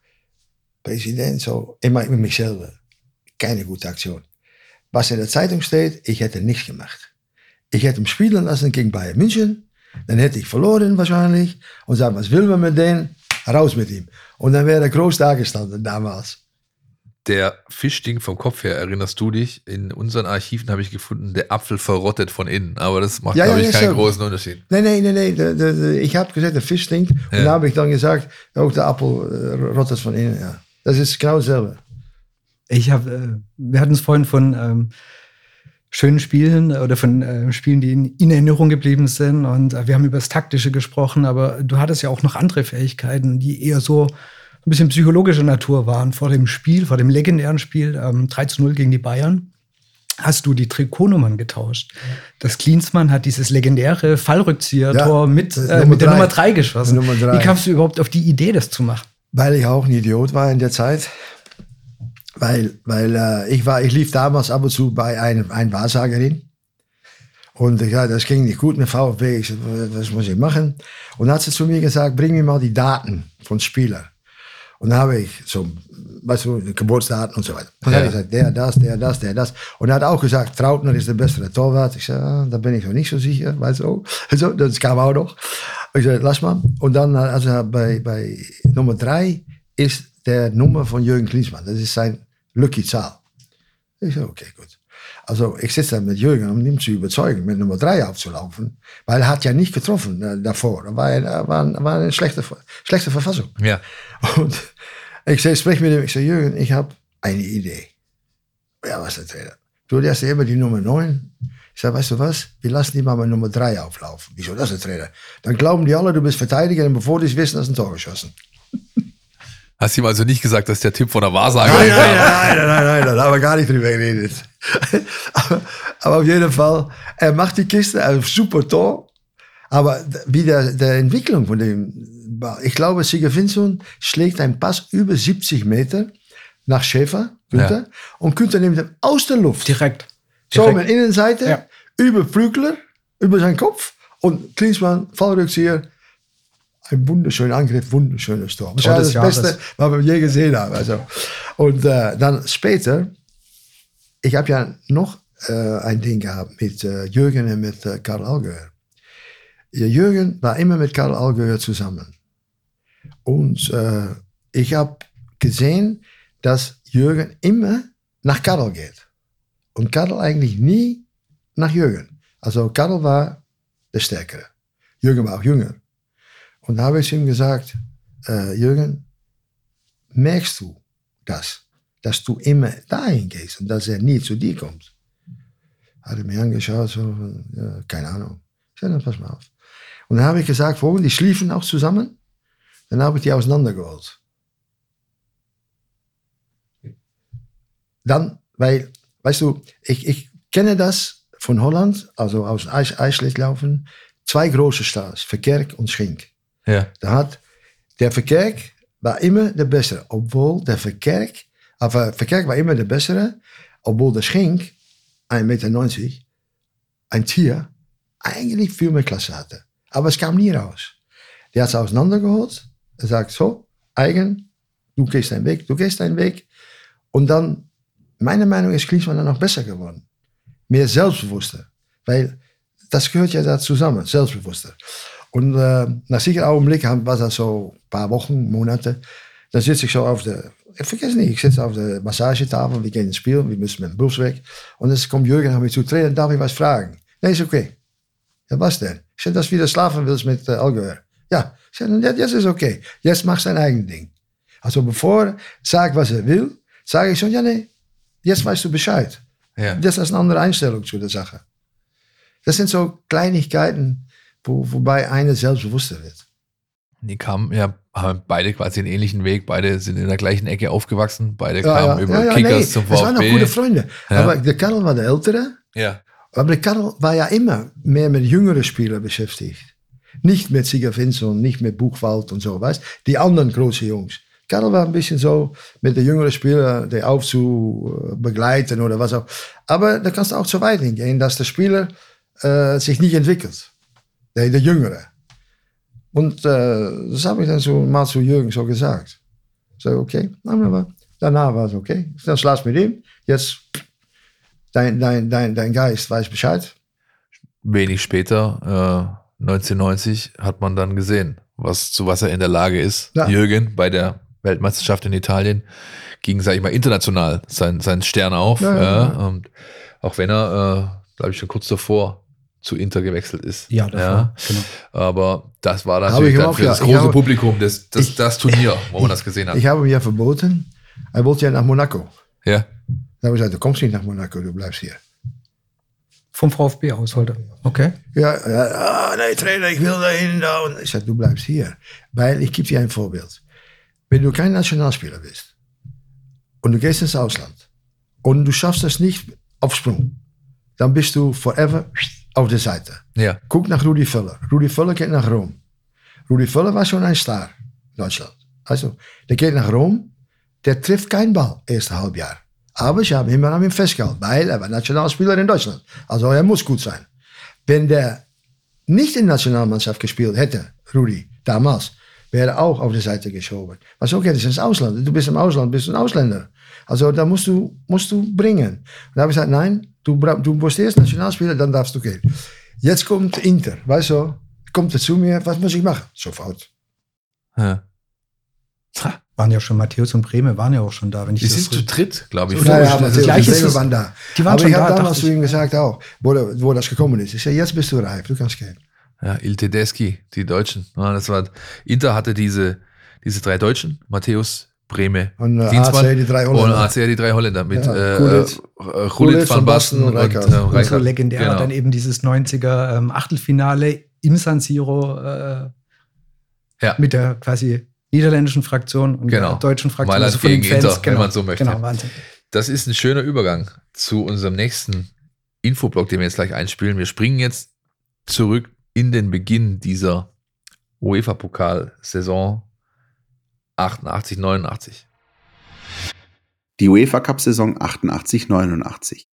Präsident, so, immer mit mich selber, keine gute Aktion. Was in der Zeitung steht, ich hätte nichts gemacht. Ich hätte ihn spielen lassen gegen Bayern München, dann hätte ich verloren wahrscheinlich und sagen, was will man mit denen? Raus mit ihm. Und dann wäre er groß dagestanden damals. Der Fischding vom Kopf her, erinnerst du dich? In unseren Archiven habe ich gefunden, der Apfel verrottet von innen. Aber das macht, Ja, glaube ja, ich, ja, keinen so. großen Unterschied. Nee, nee, nee, nee. De, de, de, ich habe gesagt, der Fisch stinkt. Und da habe ich dann gesagt, auch der Apfel äh, rottet von innen. Ja. Das ist genau dasselbe. Ich habe, äh, wir hatten es vorhin von ähm, schönen Spielen oder von äh, Spielen, die in, in Erinnerung geblieben sind. Und äh, wir haben über das Taktische gesprochen, aber du hattest ja auch noch andere Fähigkeiten, die eher so ein bisschen psychologischer Natur waren. Vor dem Spiel, vor dem legendären Spiel ähm, 3 zu 0 gegen die Bayern, hast du die Trikotnummern getauscht. Das Klinsmann hat dieses legendäre Fallrückzieher-Tor Ja, mit, äh, Nummer mit der drei. Nummer 3 geschossen. Nummer drei. Wie kamst du überhaupt auf die Idee, das zu machen? Weil ich auch ein Idiot war in der Zeit. Weil, weil äh, ich, war, ich lief damals ab und zu bei einer ein Wahrsagerin. Und ja, das ging nicht gut mit VfB. Ich sagte, was muss ich machen? Und dann hat sie zu mir gesagt, bring mir mal die Daten von Spielern. Und dann habe ich so, weißt du, Geburtsdaten und so weiter. Und dann Ja. habe ich gesagt, der, das, der, das, der, das. Und er hat auch gesagt, Trautner ist der bessere Torwart. Ich sage, ah, da bin ich noch nicht so sicher, weißt du. Also, das kam auch noch. Ich sage, lass mal. Und dann, also bei, bei Nummer drei ist der Nummer von Jürgen Klinsmann. Das ist sein Lucky Zahl. Ich sage, okay, gut. Also ich sitze da mit Jürgen, um ihn zu überzeugen, mit Nummer drei aufzulaufen. Weil er hat ja nicht getroffen äh, davor. Er war, er war, war eine schlechte, schlechte Verfassung. Ja. Und ich sag, sprich mit ihm, ich sage, Jürgen, ich habe eine Idee. Ja, was der Trainer? Du, ja immer die Nummer 9. Ich sage, weißt du was? Wir lassen die mal mit Nummer 3 auflaufen. Wieso, das ist der Trainer. Dann glauben die alle, du bist Verteidiger und bevor die es wissen, hast du ein Tor geschossen. Hast ihm also nicht gesagt, dass der Typ von der Wahrsagerin Nein, nein, war? nein, nein, nein, nein, da haben wir gar nicht drüber geredet. aber, aber auf jeden Fall, er macht die Kiste, ein super Tor. Aber wie der, der Entwicklung von dem ich glaube, Sigurd Finson schlägt einen Pass über 70 Meter nach Schäfer. Günther. Und Günther nimmt ihn aus der Luft. Direkt. So mit Innenseite, Ja. über Flügler, über seinen Kopf. Und Klinsmann, Fallrückzieher. Ein wunderschöner Angriff, wunderschönes Tor. Das war das. Beste, was wir je gesehen haben. Also. Und äh, dann später, ich habe ja noch äh, ein Ding gehabt mit äh, Jürgen und mit äh, Karl. Ja, Jürgen war immer mit Karl Allgäuer zusammen. Und äh, ich habe gesehen, dass Jürgen immer nach Karl geht. Und Karl eigentlich nie nach Jürgen. Also Karl war der Stärkere. Jürgen war auch jünger. Und da habe ich ihm gesagt, äh, Jürgen, merkst du das? Dass du immer dahin gehst und dass er nie zu dir kommt? Hat er mir angeschaut, so, ja, keine Ahnung. Ich sage, dann pass mal auf. Und dann habe ich gesagt, vorhin, die schliefen auch zusammen. Dann habe ich die auseinandergeholt. Dann, weil, weißt du, ich, ich kenne das von Holland, also aus Eis, Eisschlittlaufen, zwei große Stars, Verkerk und Schink. Ja. Da der Verkerk war immer der Bessere, obwohl der Verkerk, aber Verkerk war immer der Bessere, obwohl der Schink, 1,90 Meter, ein Tier, eigentlich viel mehr Klasse hatte. Aber es kam nie raus. Der hat es auseinandergeholt. Er sagt so, eigen, du gehst deinen Weg, du gehst deinen Weg. Und dann, meine Meinung ist Klinsmann dann noch besser geworden. Mehr selbstbewusster. Weil das gehört ja da zusammen, selbstbewusster. Und äh, nach sicher Augenblick war das so ein paar Wochen, Monate. Dann sitze ich so auf der, ich vergesse nicht, ich sitze auf der Massagetafel, wir gehen ins Spiel, wir müssen mit dem Bus weg. Und dann kommt Jürgen nach mir zu, Trainer, darf ich was fragen? Nee, ist okay. Ja, was denn? Ich zei, dass du wieder schlafen willst mit äh, Allgäuer. Ja, ich ja, jetzt ist okay. Jetzt mach sein eigen Ding. Also bevor sagt, was er will, sage ich schon, ja, nee, jetzt weißt du Bescheid. Ja. Das ist eine andere Einstellung zu der Sache. Das sind so Kleinigkeiten, wo, wobei einer selbstbewusster wird. Die kamen, ja, haben beide quasi einen ähnlichen Weg, beide sind in der gleichen Ecke aufgewachsen, beide Ja, kamen ja, über ja, Kickers nee, zum Es waren noch gute VfB. Freunde. Aber der Karl war der Ältere. Ja. Aber der Karl war ja immer mehr mit jüngeren Spielern beschäftigt. Nicht mit Sieger Vincent, nicht mit Buchwald und so, weißt Die anderen großen Jungs. Karl war ein bisschen so mit den jüngeren Spielern, die aufzu begleiten oder was auch. Aber da kannst du auch zu weit hingehen, dass der Spieler äh, sich nicht entwickelt. Der, der Jüngere. Und äh, das habe ich dann so mal zu Jürgen so gesagt. So, okay, danach war es okay. Dann schlaf mit ihm. Jetzt, dein, dein, dein, dein Geist weiß Bescheid. Wenig später, äh, 1990, hat man dann gesehen, was, zu was er in der Lage ist. Ja. Jürgen bei der Weltmeisterschaft in Italien ging, sage ich mal, international sein, sein Stern auf. Ja, ja. Und auch wenn er, äh, glaube ich, schon kurz davor zu Inter gewechselt ist. Ja, davor, genau. Aber das war natürlich ich dann auch für das ja- ich große habe- Publikum das, das, ich- das Turnier, wo man das gesehen hat. Ich habe ihm ja verboten. Er wollte ja nach Monaco. ja. Da habe ich gesagt, du kommst nicht nach Monaco, du bleibst hier. Vom VfB aus heute. Okay. Ja, ja ah, nee, Trainer, ich will dahin. Da. Und ich sage, du bleibst hier. Weil ich gebe dir ein Vorbild. Wenn du kein Nationalspieler bist und du gehst ins Ausland und du schaffst es nicht auf Sprung, dann bist du forever auf der Seite. Ja. Guck nach Rudi Völler. Rudi Völler geht nach Rom. Rudi Völler war schon ein Star in Deutschland. Also, der geht nach Rom, der trifft keinen Ball, erste Halbjahr. Aber sie haben immer an ihm festgehalten, weil er war Nationalspieler in Deutschland. Also er muss gut sein. Wenn der nicht in der Nationalmannschaft gespielt hätte, Rudi, damals, wäre er auch auf die Seite geschoben. Was okay, das ist ins Ausland. Du bist im Ausland, bist ein Ausländer. Also da musst du, musst du bringen. Und da habe ich gesagt, nein, du, du musst erst Nationalspieler, dann darfst du gehen. Jetzt kommt Inter, weißt du, kommt er zu mir, was muss ich machen? Sofort. ja. Waren ja schon Matthäus und Breme, waren ja auch schon da, wenn ich Die das sind zu dritt, glaube ich. So, Ja, ja, Gleiche ist Bremer es- waren da. die waren aber schon ich habe da, damals zu ihm gesagt auch, wo, wo das gekommen ist. Ich sage, jetzt bist du reif, du kannst gehen. Ja, Il Tedeschi, die Deutschen. Ja, das war, Inter hatte diese, diese drei Deutschen, Matthäus, Breme, Und äh, AC, die drei und Holländer. AC die drei Holländer mit Ja, äh, äh, äh, Van Basten und, Rijkaard. äh, Und so legendär Genau. dann eben dieses 90er ähm, Achtelfinale im San Siro äh, Ja. mit der quasi niederländischen Fraktion und Genau. der deutschen Fraktion. Mailand also von den gegen Fans, Inter, wenn man so möchte. Genau, Wahnsinn. Das ist ein schöner Übergang zu unserem nächsten Infoblock, den wir jetzt gleich einspielen. Wir springen jetzt zurück in den Beginn dieser UEFA-Pokal-Saison 88, 89. die UEFA Cup Saison 88-89.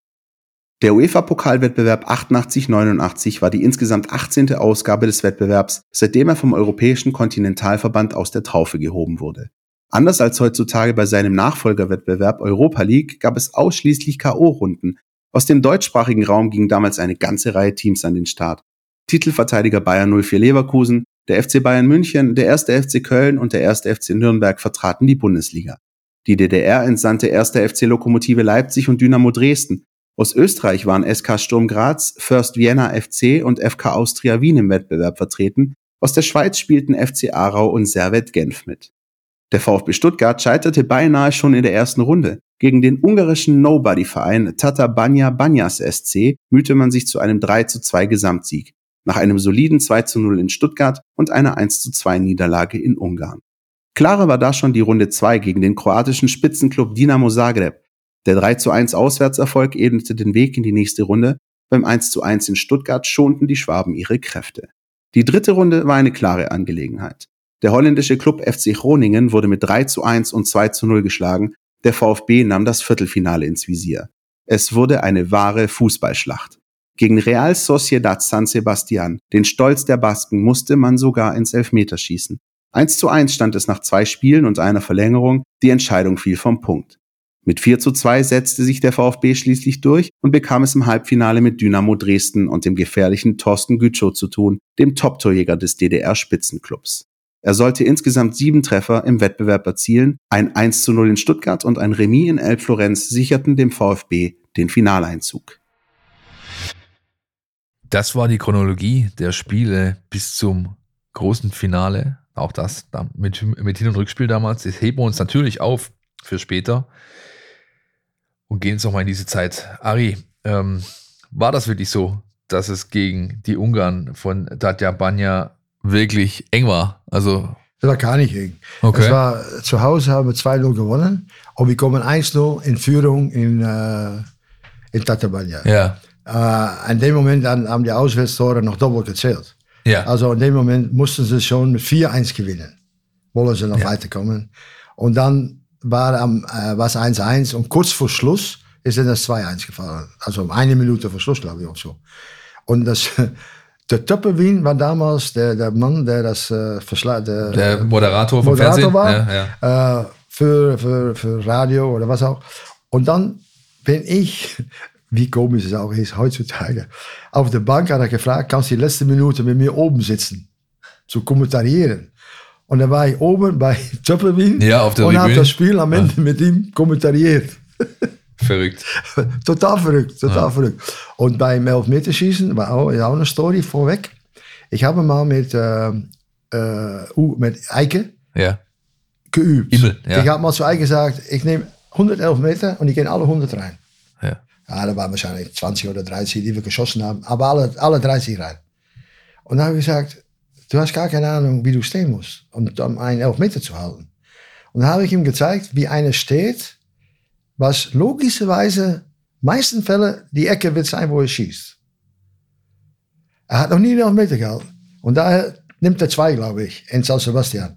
Der UEFA-Pokalwettbewerb 88-89 war die insgesamt 18. Ausgabe des Wettbewerbs, seitdem er vom Europäischen Kontinentalverband aus der Taufe gehoben wurde. Anders als heutzutage bei seinem Nachfolgerwettbewerb Europa League gab es ausschließlich K.O.-Runden. Aus dem deutschsprachigen Raum ging damals eine ganze Reihe Teams an den Start. Titelverteidiger Bayern 04 Leverkusen, der FC Bayern München, der erste FC Köln und der erste FC Nürnberg vertraten die Bundesliga. Die DDR entsandte erste FC Lokomotive Leipzig und Dynamo Dresden. Aus Österreich waren SK Sturm Graz, First Vienna FC und FK Austria Wien im Wettbewerb vertreten. Aus der Schweiz spielten FC Aarau und Servet Genf mit. Der VfB Stuttgart scheiterte beinahe schon in der ersten Runde. Gegen den ungarischen Nobody-Verein Tata Banya Banyas SC mühte man sich zu einem 3 zu 2 Gesamtsieg, nach einem soliden 2 zu 0 in Stuttgart und einer 1 zu 2 Niederlage in Ungarn. Klarer war da schon die Runde 2 gegen den kroatischen Spitzenclub Dinamo Zagreb. Der 3 zu 1 Auswärtserfolg ebnete den Weg in die nächste Runde. Beim 1 zu 1 in Stuttgart schonten die Schwaben ihre Kräfte. Die dritte Runde war eine klare Angelegenheit. Der holländische Club FC Groningen wurde mit 3 zu 1 und 2 zu 0 geschlagen. Der VfB nahm das Viertelfinale ins Visier. Es wurde eine wahre Fußballschlacht. Gegen Real Sociedad San Sebastian, den Stolz der Basken, musste man sogar ins Elfmeterschießen. 1 zu 1 stand es nach zwei Spielen und einer Verlängerung, die Entscheidung fiel vom Punkt. Mit 4 zu 2 setzte sich der VfB schließlich durch und bekam es im Halbfinale mit Dynamo Dresden und dem gefährlichen Thorsten Gütschow zu tun, dem Top-Torjäger des DDR-Spitzenclubs. Er sollte insgesamt sieben Treffer im Wettbewerb erzielen. Ein 1 zu 0 in Stuttgart und ein Remis in Elbflorenz sicherten dem VfB den Finaleinzug. Das war die Chronologie der Spiele bis zum großen Finale. Auch das mit, mit Hin- und Rückspiel damals. Das heben wir uns natürlich auf für später und gehen jetzt nochmal in diese Zeit. Ari, ähm, war das wirklich so, dass es gegen die Ungarn von Tatja Banja wirklich eng war. Also das war gar nicht eng. Okay. Es war, zu Hause haben wir 2-0 gewonnen und wir kommen 1-0 in Führung in, äh, in Tatabanya. ja, Äh, in dem Moment dann haben die Auswärtstore noch doppelt gezählt. ja, Also in dem Moment mussten sie schon mit 4-1 gewinnen. Wollen sie noch Ja. weiterkommen. Und dann war am, äh, was 1-1 und kurz vor Schluss ist dann das 2-1 gefallen. Also eine Minute vor Schluss, glaube ich auch so. Und das, der Töppelwien war damals der, der Mann, der das äh, verschla der, der Moderator vom Moderator Fernsehen. war Ja, ja. äh, für, für, für Radio oder was auch. Und dann bin ich, wie komisch es auch ist heutzutage, auf der Bank hat er gefragt, kannst du die letzte Minute mit mir oben sitzen, zu kommentarieren. Und dann war ich oben bei Töppelwien Ja, auf der und habe das Spiel am Ende mit ihm kommentariert. Verrückt. total verrückt, total verrückt. Und beim Elfmeterschießen war auch, ist auch eine Story vorweg. Ich habe mal mit, äh, äh, U- mit Eike Ja. geübt. Himmel, ja. Ich habe mal zu Eike gesagt, ich nehme 111 Meter und ich gehe alle 100 rein. ja. Ja, da waren wahrscheinlich 20 oder 30, die wir geschossen haben, aber alle, alle 30 rein. Und dann habe ich gesagt, du hast gar keine Ahnung, wie du stehen musst, um, um einen Elfmeter zu halten. Und dann habe ich ihm gezeigt, wie einer steht, was logischerweise meisten Fällen die Ecke wird sein, wo er schießt. Er hat noch nie einen Elfmeter gehalten. Und daher nimmt er zwei, glaube ich, in San Sebastian.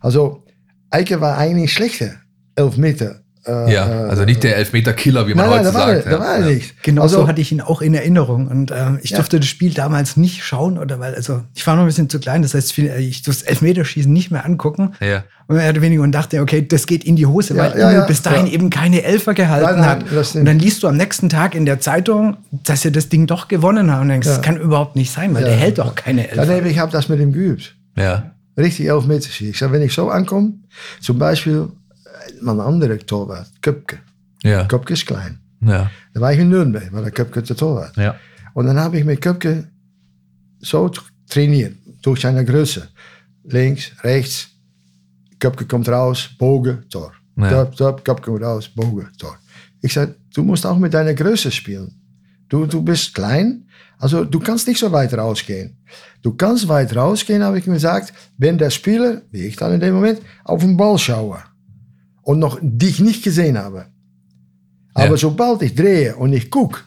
Also, Eike war eigentlich schlechter Elfmeter. Äh, ja, also nicht der Elfmeter-Killer, wie man Nein, nein, heute da war, sagt. er, da war er ja. nicht. Genau also, so hatte ich ihn auch in Erinnerung. Und ähm, ich Ja. durfte das Spiel damals nicht schauen, oder weil, also ich war noch ein bisschen zu klein, das heißt, viel, äh, ich durfte das Elfmeterschießen nicht mehr angucken. Ja. Und mehr oder weniger und dachte, okay, das geht in die Hose, Ja, weil ja, ja, bis dahin ja. eben keine Elfer gehalten Nein, nein, hat. Und dann liest du am nächsten Tag in der Zeitung, dass er das Ding doch gewonnen hat. Und denkst, Ja. das kann überhaupt nicht sein, weil Ja. der hält doch keine Elfer. Dann habe ich hab das mit ihm geübt. ja. Richtig Elfmeter schießen. Ich sage, wenn ich so ankomme, zum Beispiel äh, mein anderer Torwart, Köpke. Ja. Ist klein. Ja. Da war ich in Nürnberg, war der Köpke der Torwart. Ja. Und dann habe ich mit Köpke so tra- trainiert, durch seine Größe. Links, rechts, Köpke kommt raus, Bogen, Tor. Ja. Top, top, Köpke kommt raus, Bogen, Tor. Ich sage, du musst auch mit deiner Größe spielen. Du, du bist klein, also du kannst nicht so weit rausgehen. Du kannst weit rausgehen, habe ich ihm gesagt, wenn der Spieler, wie ich dann in dem Moment, auf den Ball schaue und noch dich nicht gesehen habe. Aber Ja. sobald ich drehe und ich gucke,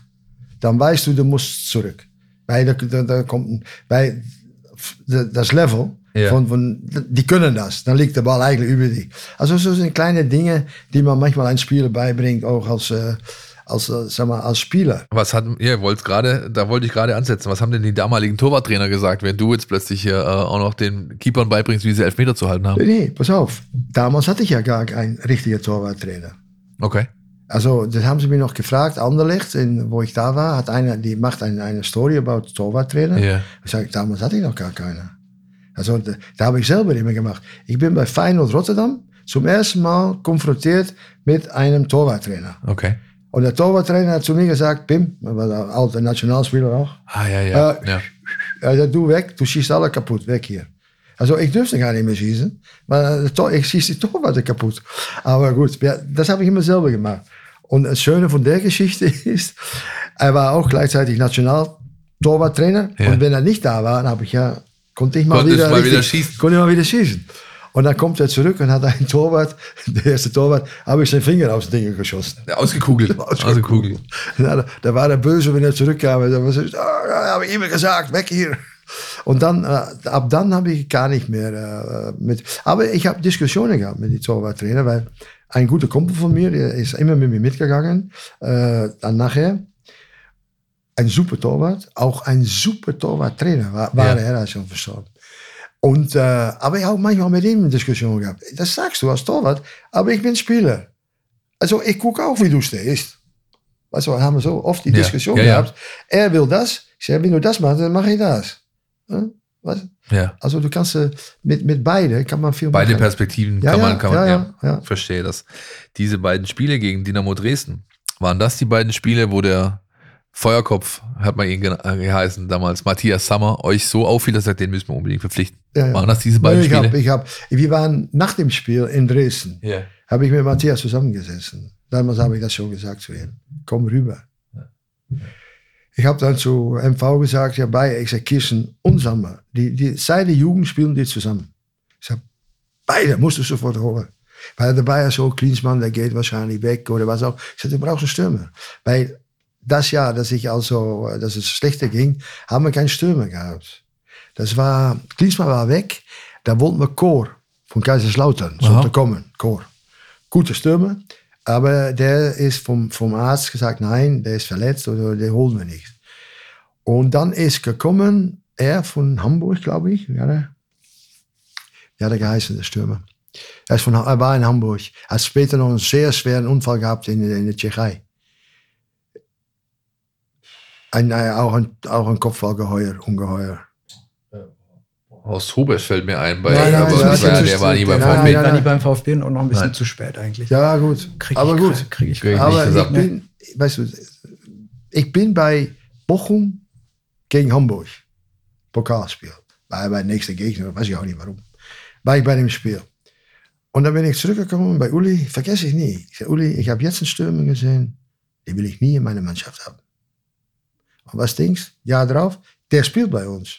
dann weißt du, du musst zurück. Weil da, da, kommt, ein- weil de- das Level Ja. Von, von, die können das. Dann liegt der Ball eigentlich über die. Also so sind kleine Dinge, die man manchmal einem Spieler beibringt, auch als, äh, als, äh, sag mal, als Spieler. Was hat, ihr wollt gerade, da wollte ich gerade ansetzen. Was haben denn die damaligen Torwarttrainer gesagt, wenn du jetzt plötzlich hier äh, auch noch den Keepern beibringst, wie sie Elfmeter zu halten haben? Nee, pass auf. Damals hatte ich ja gar keinen richtigen Torwarttrainer. Okay. Also, das haben sie mir noch gefragt. Anderlecht, in, wo ich da war, hat einer, die macht eine, eine Story über Torwarttrainer. Ja. Ich sage, damals hatte ich noch gar keiner. Also, da, da habe ich selber immer gemacht. Ich bin bei Feyenoord Rotterdam zum ersten Mal konfrontiert mit einem Torwarttrainer. Okay. Und der Torwarttrainer hat zu mir gesagt, Pim, war der alte Nationalspieler auch, Ah, ja, ja. Äh, ja. er sagt, du weg, du schießt alle kaputt, weg hier. Also ich durfte gar nicht mehr schießen, weil Tor- ich schieße die Torwarte kaputt. Aber gut, ja, das habe ich immer selber gemacht. Und das Schöne von der Geschichte ist, er war auch gleichzeitig National-Torwarttrainer. Ja. Und wenn er nicht da war, dann habe ich ja, konnte ich mal Konntest wieder, mal wieder schießen. Konnte ich mal wieder schießen. Und dann kommt er zurück und hat einen Torwart, der erste Torwart, habe ich seinen Finger dem Ding geschossen. Ja, Ausgekugelt. Ausgekugelt. Ja, da, war er böse, wenn er zurückkam. Da er, oh, habe ich immer gesagt, weg hier. Und dann, ab dann habe ich gar nicht mehr äh, mit. Aber ich habe Diskussionen gehabt mit den Torwarttrainer, weil ein guter Kumpel von mir, der ist immer mit mir mitgegangen. Dann nachher ein super Torwart, auch ein super Torwarttrainer war, war Ja. er, ist schon verstorben. Und, äh, aber ich habe manchmal mit ihm eine Diskussion gehabt. Das sagst du als Torwart, aber ich bin Spieler. Also ich gucke auch, wie du stehst. Also haben wir so oft die Ja. Diskussion Ja, ja. gehabt. Er will das. Ich sage, wenn du das machst, dann mache ich das. Hm? Ja. Also du kannst äh, mit, mit beide kann man viel Beide machen. Perspektiven kann man, kann man, ja, ja. verstehe das. Diese beiden Spiele gegen Dynamo Dresden, waren das die beiden Spiele, wo der Feuerkopf, hat man ihn äh, geheißen damals, Matthias Sammer, euch so auffiel, dass er den müssen wir unbedingt verpflichten. Ja, ja. Waren das diese beiden ich Spiele? hab, ich hab, wir waren nach dem Spiel in Dresden. Ja. habe ich mit Matthias zusammengesessen. Damals habe ich das schon gesagt zu ihm. Komm rüber. Ich habe dann zu MV gesagt, ja, bei, ich sage, Kirsten und Sammer, die, die, seit der Jugend spielen die zusammen. Ich sage, beide musst du sofort holen. Weil dabei ist so, Klinsmann, der geht wahrscheinlich weg oder was auch. Ich sage, du brauchst einen Stürmer. Weil das Jahr, dass ich also, dass es schlechter ging, haben wir keinen Stürmer gehabt. Das war, Klinsmann war weg, da wollten wir Chor von Kaiserslautern, Aha. sollte kommen, Chor. Gute Stürmer, aber der ist vom, vom Arzt gesagt, nein, der ist verletzt oder den holen wir nicht. Und dann ist gekommen, er von Hamburg, glaube ich, ja, der, ja, der geheißen, der Stürmer. Er, ist von, er war in Hamburg. Er hat später noch einen sehr schweren Unfall gehabt in, in der Tschechei. Ein, äh, auch, ein, auch ein Kopfballgeheuer, ungeheuer. Horst Hubers fällt mir ein, bei, Nein, nein, aber nein, war, der war nie beim nein, VfB. nein, war nie beim VfB und auch noch ein bisschen Nein. zu spät eigentlich. Ja, gut. Krieg ich aber grad- gut. Krieg ich Krieg ich Aber ich bin, weißt du, ich bin bei Bochum gegen Hamburg. Pokalspiel. War bei nächster Gegner, weiß ich auch nicht warum. War ich bei dem Spiel. Und dann bin ich zurückgekommen bei Uli, vergesse ich nie. Ich sage, Uli, ich habe jetzt einen Stürmer gesehen, den will ich nie in meiner Mannschaft haben. Und was denkst Jahr drauf, der spielt bei uns.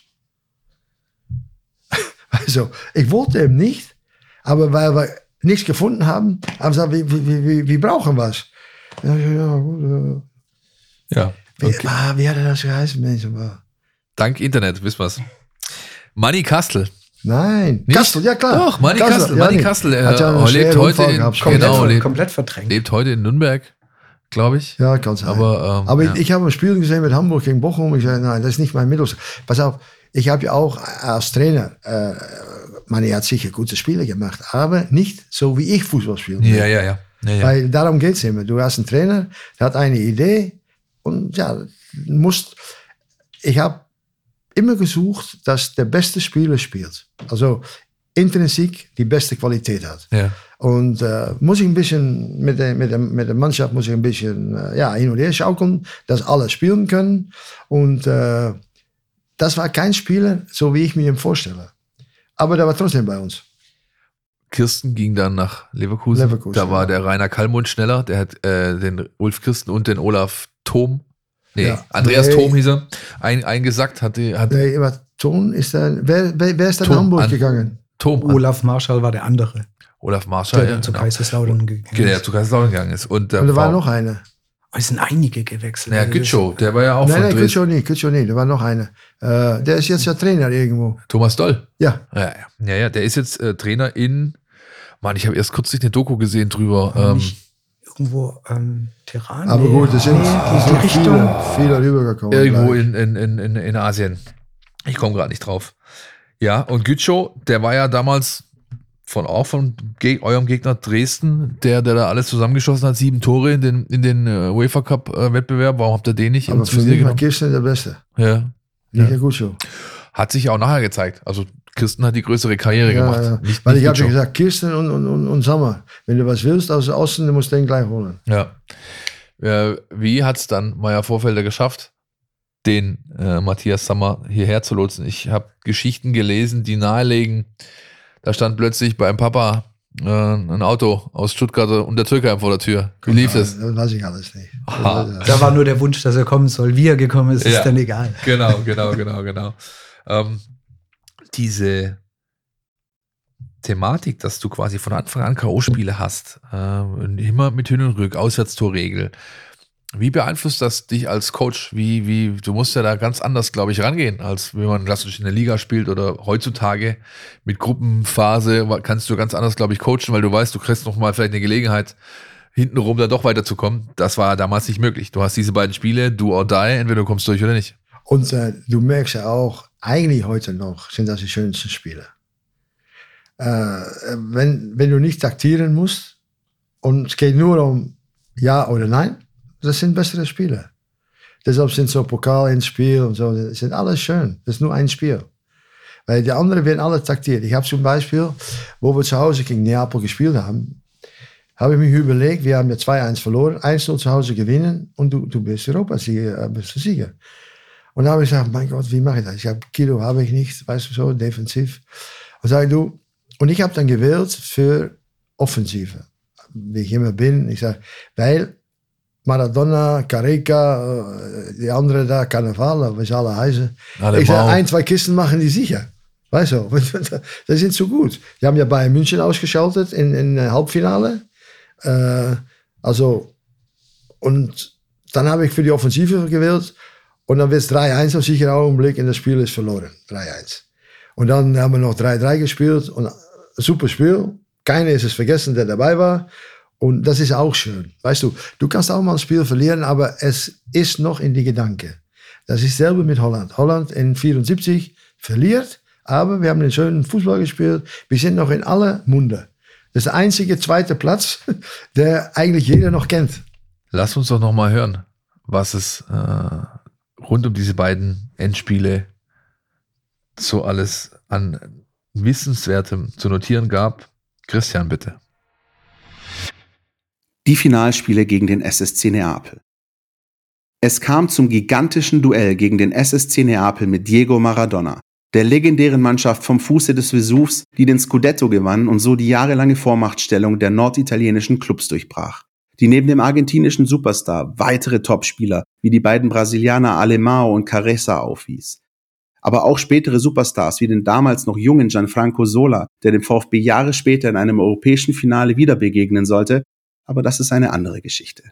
Also, ich wollte ihn nicht, aber weil wir nichts gefunden haben, haben sie gesagt, wir, wir, wir, wir brauchen was. Ja, ja, ja, gut, ja. Ja. Wie, Okay. ah, wie hat er das geheißen, Mensch? Dank Internet, wissen wir's. Manni Kastel. Nein, Nicht? Kastel, ja klar. Doch, Manni Kastel, ja, Manni nee. Kastel, äh, Hat ja lebt heute in- Genau, lebt- komplett verdrängt. Lebt heute in Nürnberg, glaube ich. Ja, sein. Aber, ähm, Aber ja. ich, ich habe ein Spiel gesehen mit Hamburg gegen Bochum. Ich sage, nein, das ist nicht mein Mittel. Pass auf, ich habe ja auch als Trainer, äh, man hat sicher gute Spiele gemacht, aber nicht so wie ich Fußball spiele. Ja, ja, ja. ja, ja. Weil darum geht es immer. Du hast einen Trainer, der hat eine Idee und ja, musst. Ich habe immer gesucht, dass der beste Spieler spielt. Also intrinsiek die beste Qualität hat. ja. Und äh, muss ich ein bisschen mit der, mit der, mit der Mannschaft muss ich ein bisschen äh, ja, hin und her schaukeln, dass alle spielen können. Und äh, das war kein Spieler, so wie ich mir ihn vorstelle. Aber der war trotzdem bei uns. Kirsten ging dann nach Leverkusen. Leverkusen, da war ja. der Rainer Kallmund schneller. Der hat äh, den Ulf Kirsten und den Olaf Thom, nee, Ja. Andreas Nee. Thom hieß er, ein, eingesackt. Hat, hat Der, aber Ton ist dann, wer, wer, wer ist dann nach Hamburg an- gegangen? Thom, Olaf Marschall war der andere, Olaf Marschall, der ja, dann zu genau. Kaiserslautern gegangen der ist. zu Kaiserslautern gegangen ist. Und, der Und da war noch einer. Aber es sind einige gewechselt. Ja, Also das- Gütschow, der war ja auch nein, von nein. Kutscho nicht, Kutscho nicht. Da war noch einer. Äh, der ist jetzt ja Trainer irgendwo. Thomas Doll. Ja, Ja, ja, ja, ja der ist jetzt äh, Trainer in, Mann, ich habe erst kürzlich eine Doku gesehen drüber. Ähm, irgendwo ähm, Terran. aber gut, es sind, die sind Richtung. viele, viele rübergekommen. irgendwo in, in, in, in Asien. Ich komme gerade nicht drauf. Ja, und Gütschow, der war ja damals von auch von Geg eurem Gegner Dresden, der, der da alles zusammengeschossen hat, sieben Tore in den, in den äh, UEFA Cup äh, Wettbewerb. Warum habt ihr den nicht Aber für mich war? Kirsten der Beste. Ja. Nicht Ja. Kutscho. Hat sich auch nachher gezeigt. Also Kirsten hat die größere Karriere Ja, gemacht. ja. Nicht, Weil nicht ich habe Gütschow. gesagt, Kirsten und, und, und, und Sommer. Wenn du was willst aus Osten, du musst den gleich holen. Ja. Äh, wie hat es dann Meier Vorfelder geschafft, den äh, Matthias Sammer hierher zu lotsen? Ich habe Geschichten gelesen, die nahelegen, da stand plötzlich beim Papa äh, ein Auto aus Stuttgart und der Türkei vor der Tür. Wie lief das? Das weiß ich alles nicht. Aha. Da war nur der Wunsch, dass er kommen soll. Wie er gekommen ist, Ja. ist dann egal. Genau, genau, genau, genau. Ähm, diese Thematik, dass du quasi von Anfang an K.O.-Spiele hast, äh, immer mit Hin und Rück, Auswärtstorregel. Wie beeinflusst das dich als Coach? Wie, wie, du musst ja da ganz anders, glaube ich, rangehen, als wenn man klassisch in der Liga spielt oder heutzutage mit Gruppenphase kannst du ganz anders, glaube ich, coachen, weil du weißt, du kriegst noch mal vielleicht eine Gelegenheit, hintenrum da doch weiterzukommen. Das war damals nicht möglich. Du hast diese beiden Spiele, do or die, entweder du kommst durch oder nicht. Und äh, du merkst ja auch, eigentlich heute noch sind das die schönsten Spiele. Äh, wenn, wenn du nicht taktieren musst und es geht nur um Ja oder Nein, das sind bessere Spiele. Deshalb sind so Pokal ins Spiel und so, das sind alles schön. Das ist nur ein Spiel. Weil die anderen werden alle taktiert. Ich habe zum Beispiel, wo wir zu Hause gegen Neapel gespielt haben, habe ich mir überlegt, wir haben ja 2-1 verloren, 1-0 zu Hause gewinnen und du, du bist Europasieger, äh, bist du Sieger. Und da habe ich gesagt, mein Gott, wie mache ich das? Ich habe Kilo habe ich nicht, weißt du so, defensiv. Und sage du, und ich habe dann gewählt für Offensive, wie ich immer bin. Ich sage, weil Maradona, Careca, äh, die anderen da, Carnaval, sie alle heißen. Alle ich sage, ein, zwei Kisten machen die sicher. Weißt du, das sind so gut. Die haben ja Bayern München ausgeschaltet in, in äh, Halbfinale. Äh, also, und dann habe ich für die Offensive gewählt. Und dann wird es 3-1 auf sicheren Augenblick und das Spiel ist verloren. 3-1. Und dann haben wir noch 3-3 gespielt und ein super Spiel. Keiner ist es vergessen, der dabei war. Und das ist auch schön. Weißt du, du kannst auch mal ein Spiel verlieren, aber es ist noch in die Gedanken. Das ist selber mit Holland. Holland in 74 verliert, aber wir haben einen schönen Fußball gespielt. Wir sind noch in aller Munde. Das ist der einzige zweite Platz, der eigentlich jeder noch kennt. Lass uns doch noch mal hören, was es äh, rund um diese beiden Endspiele so alles an Wissenswertem zu notieren gab. Christian, bitte. Die Finalspiele gegen den SSC Neapel. Es kam zum gigantischen Duell gegen den SSC Neapel mit Diego Maradona, der legendären Mannschaft vom Fuße des Vesuvs, die den Scudetto gewann und so die jahrelange Vormachtstellung der norditalienischen Clubs durchbrach. Die neben dem argentinischen Superstar weitere Topspieler wie die beiden Brasilianer Alemão und Caressa aufwies. Aber auch spätere Superstars wie den damals noch jungen Gianfranco Sola, der dem VfB Jahre später in einem europäischen Finale wieder begegnen sollte, aber das ist eine andere Geschichte.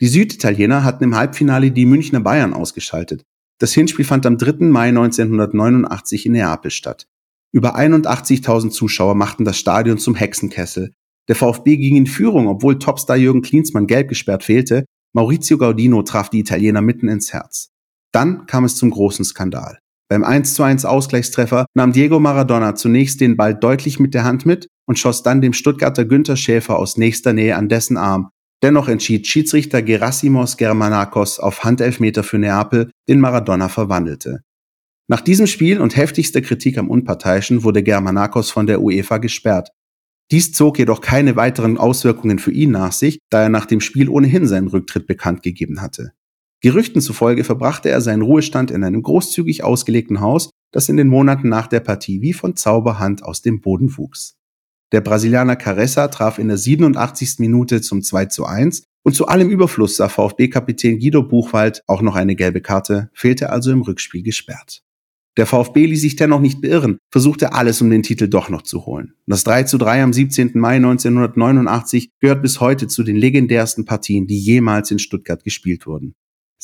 Die Süditaliener hatten im Halbfinale die Münchner Bayern ausgeschaltet. Das Hinspiel fand am 3. Mai 1989 in Neapel statt. Über 81.000 Zuschauer machten das Stadion zum Hexenkessel. Der VfB ging in Führung, obwohl Topstar Jürgen Klinsmann gelb gesperrt fehlte. Maurizio Gaudino traf die Italiener mitten ins Herz. Dann kam es zum großen Skandal. Beim 1:1 Ausgleichstreffer nahm Diego Maradona zunächst den Ball deutlich mit der Hand mit und schoss dann dem Stuttgarter Günther Schäfer aus nächster Nähe an dessen Arm. Dennoch entschied Schiedsrichter Gerasimos Germanakos auf Handelfmeter für Neapel, den Maradona verwandelte. Nach diesem Spiel und heftigster Kritik am Unparteiischen wurde Germanakos von der UEFA gesperrt. Dies zog jedoch keine weiteren Auswirkungen für ihn nach sich, da er nach dem Spiel ohnehin seinen Rücktritt bekannt gegeben hatte. Gerüchten zufolge verbrachte er seinen Ruhestand in einem großzügig ausgelegten Haus, das in den Monaten nach der Partie wie von Zauberhand aus dem Boden wuchs. Der Brasilianer Caressa traf in der 87. Minute zum 2 zu 1 und zu allem Überfluss sah VfB-Kapitän Guido Buchwald auch noch eine gelbe Karte, fehlte also im Rückspiel gesperrt. Der VfB ließ sich dennoch nicht beirren, versuchte alles, um den Titel doch noch zu holen. Das 3 zu 3 am 17. Mai 1989 gehört bis heute zu den legendärsten Partien, die jemals in Stuttgart gespielt wurden.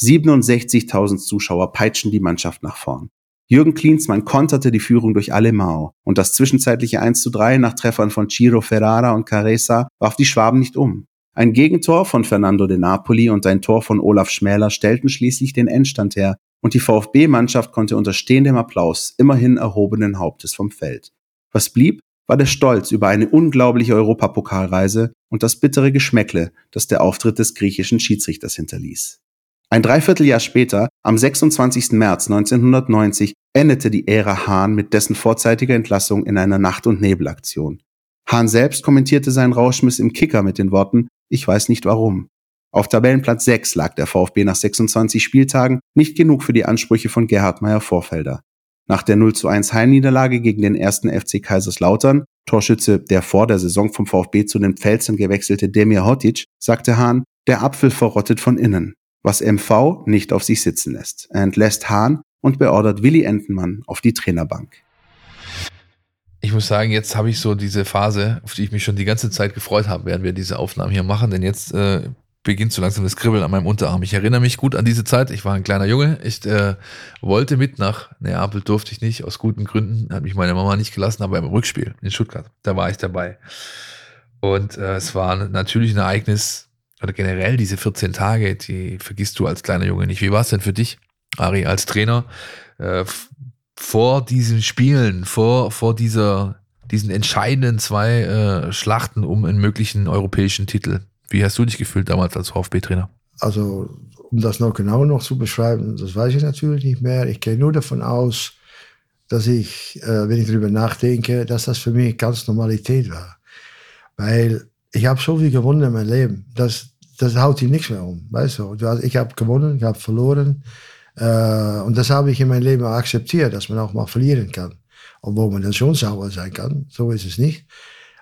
67.000 Zuschauer peitschen die Mannschaft nach vorn. Jürgen Klinsmann konterte die Führung durch alle Mao und das zwischenzeitliche 1 zu 3 nach Treffern von Ciro Ferrara und Caressa warf die Schwaben nicht um. Ein Gegentor von Fernando de Napoli und ein Tor von Olaf Schmäler stellten schließlich den Endstand her und die VfB-Mannschaft konnte unter stehendem Applaus immerhin erhobenen Hauptes vom Feld. Was blieb, war der Stolz über eine unglaubliche Europapokalreise und das bittere Geschmäckle, das der Auftritt des griechischen Schiedsrichters hinterließ. Ein Dreivierteljahr später, am 26. März 1990, endete die Ära Hahn mit dessen vorzeitiger Entlassung in einer Nacht- und Nebelaktion. Hahn selbst kommentierte seinen Rauschmiss im Kicker mit den Worten, ich weiß nicht warum. Auf Tabellenplatz 6 lag der VfB nach 26 Spieltagen, nicht genug für die Ansprüche von Gerhard Meyer Vorfelder. Nach der 0 zu 1 Heimniederlage gegen den ersten FC Kaiserslautern, Torschütze der vor der Saison vom VfB zu den Pfälzern gewechselte Demir Hotic, sagte Hahn, der Apfel verrottet von innen was MV nicht auf sich sitzen lässt. Er entlässt Hahn und beordert Willi Entenmann auf die Trainerbank. Ich muss sagen, jetzt habe ich so diese Phase, auf die ich mich schon die ganze Zeit gefreut habe, während wir diese Aufnahmen hier machen, denn jetzt äh, beginnt so langsam das Kribbeln an meinem Unterarm. Ich erinnere mich gut an diese Zeit. Ich war ein kleiner Junge. Ich äh, wollte mit nach Neapel, durfte ich nicht, aus guten Gründen. Hat mich meine Mama nicht gelassen, aber im Rückspiel in Stuttgart, da war ich dabei. Und äh, es war natürlich ein Ereignis, oder generell diese 14 Tage, die vergisst du als kleiner Junge nicht. Wie war es denn für dich, Ari, als Trainer, äh, vor diesen Spielen, vor, vor dieser, diesen entscheidenden zwei äh, Schlachten um einen möglichen europäischen Titel? Wie hast du dich gefühlt damals als VfB-Trainer? Also, um das noch genau noch zu beschreiben, das weiß ich natürlich nicht mehr. Ich gehe nur davon aus, dass ich, äh, wenn ich darüber nachdenke, dass das für mich ganz Normalität war. Weil ich habe so viel gewonnen in meinem Leben. Das, das haut dich nichts mehr um. Weißt du? Ich habe gewonnen, ich habe verloren. Äh, und das habe ich in meinem Leben akzeptiert, dass man auch mal verlieren kann. Obwohl man dann schon sauer sein kann. So ist es nicht.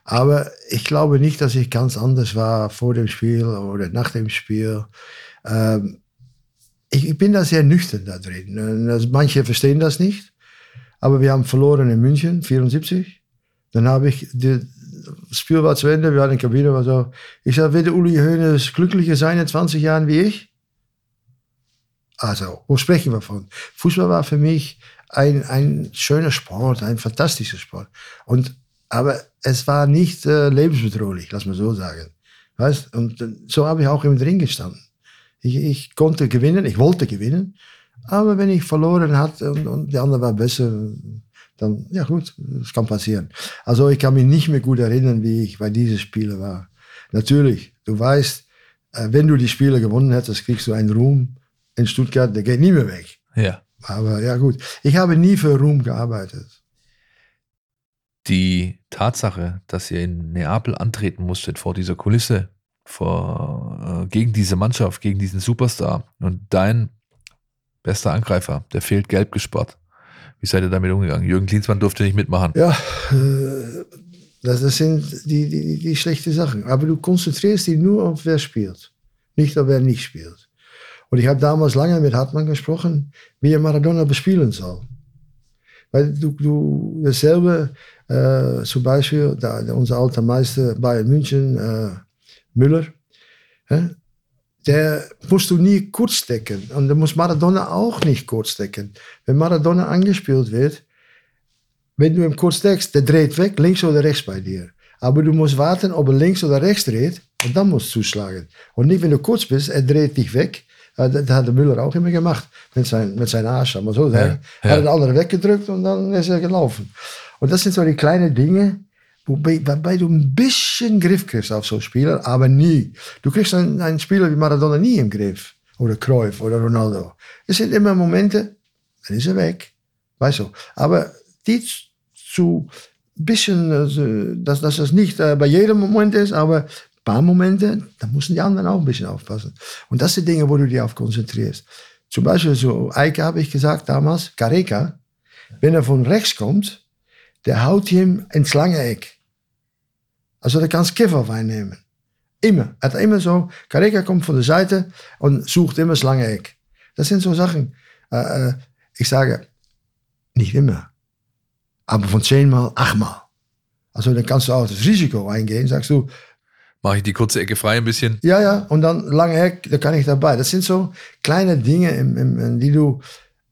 Aber ich glaube nicht, dass ich ganz anders war vor dem Spiel oder nach dem Spiel. Ähm, ich, ich, bin da sehr nüchtern da drin. Manche verstehen das nicht. Aber wir haben verloren in München, 74. Dann habe ich die, das Spiel war zu Ende, wir hatten eine Kabine, war so. Ich sage, wird Uli Hoeneß glücklicher sein in 20 Jahren wie ich? Also, wo sprechen wir von? Fußball war für mich ein, ein schöner Sport, ein fantastischer Sport. Und, aber es war nicht äh, lebensbedrohlich, lass mal so sagen. Weißt? Und äh, so habe ich auch im Ring gestanden. Ich, ich konnte gewinnen, ich wollte gewinnen. Aber wenn ich verloren hatte und, und die andere war besser, dann, ja gut, das kann passieren. Also ich kann mich nicht mehr gut erinnern, wie ich bei diesen Spielen war. Natürlich, du weißt, äh, wenn du die Spiele gewonnen hättest, kriegst du einen Ruhm in Stuttgart, der geht nie mehr weg. Ja. Aber ja gut, ich habe nie für Ruhm gearbeitet. Die Tatsache, dass ihr in Neapel antreten musstet vor dieser Kulisse, vor, äh, gegen diese Mannschaft, gegen diesen Superstar und dein bester Angreifer, der fehlt gelb gespart. Wie seid ihr damit umgegangen? Jürgen Klinsmann durfte nicht mitmachen. Ja, äh, das, sind die, die, die schlechten Sachen. Aber du konzentrierst dich nur auf wer spielt, nicht auf wer nicht spielt. Und ich habe damals lange mit Hartmann gesprochen, wie er Maradona bespielen soll. Weil du, du dasselbe, äh, zum Beispiel, da, unser alter Meister Bayern München, äh, Müller, der musst du nie kurz decken. Und der muss Maradona auch nicht kurz decken. Wenn Maradona angespielt wird, wenn du ihn kurz deckst, der dreht weg, links oder rechts bei dir. Aber du musst warten, ob er links oder rechts dreht und dann musst du zuschlagen. Und nicht, wenn du kurz bist, er dreht dich weg. Das hat der Müller auch immer gemacht mit, sein, mit seinem Arsch. Aber so, ja, ja. Er hat den anderen weggedrückt und dann ist er gelaufen. Und das sind so die kleinen Dinge, Wobei, wobei du ein bisschen Griff kriegst auf so Spieler, aber nie. Du kriegst einen, einen Spieler wie Maradona nie im Griff. Oder Cruyff oder Ronaldo. Es sind immer Momente, dann ist er weg. Weißt du. Aber die zu bisschen, also, dass, dass das nicht äh, bei jedem Moment ist, aber ein paar Momente, da müssen die anderen auch ein bisschen aufpassen. Und das sind Dinge, wo du dich auf konzentrierst. Zum Beispiel so, Eike habe ich gesagt damals, Careca, wenn er von rechts kommt, der haut ihm ins lange Eck. Also der kannst Kifferwein nehmen. Immer. Er hat immer so, Kareka kommt von der Seite und sucht immer das lange Eck. Das sind so Sachen. Äh, ich sage, Nicht immer. Aber von zehnmal achtmal. Also dann kannst du auch das Risiko eingehen, sagst du, Mache ich die kurze Ecke frei ein bisschen. ja, ja, und dann lange Eck, da kann ich dabei. Das sind so kleine Dinge, im, im, im, die du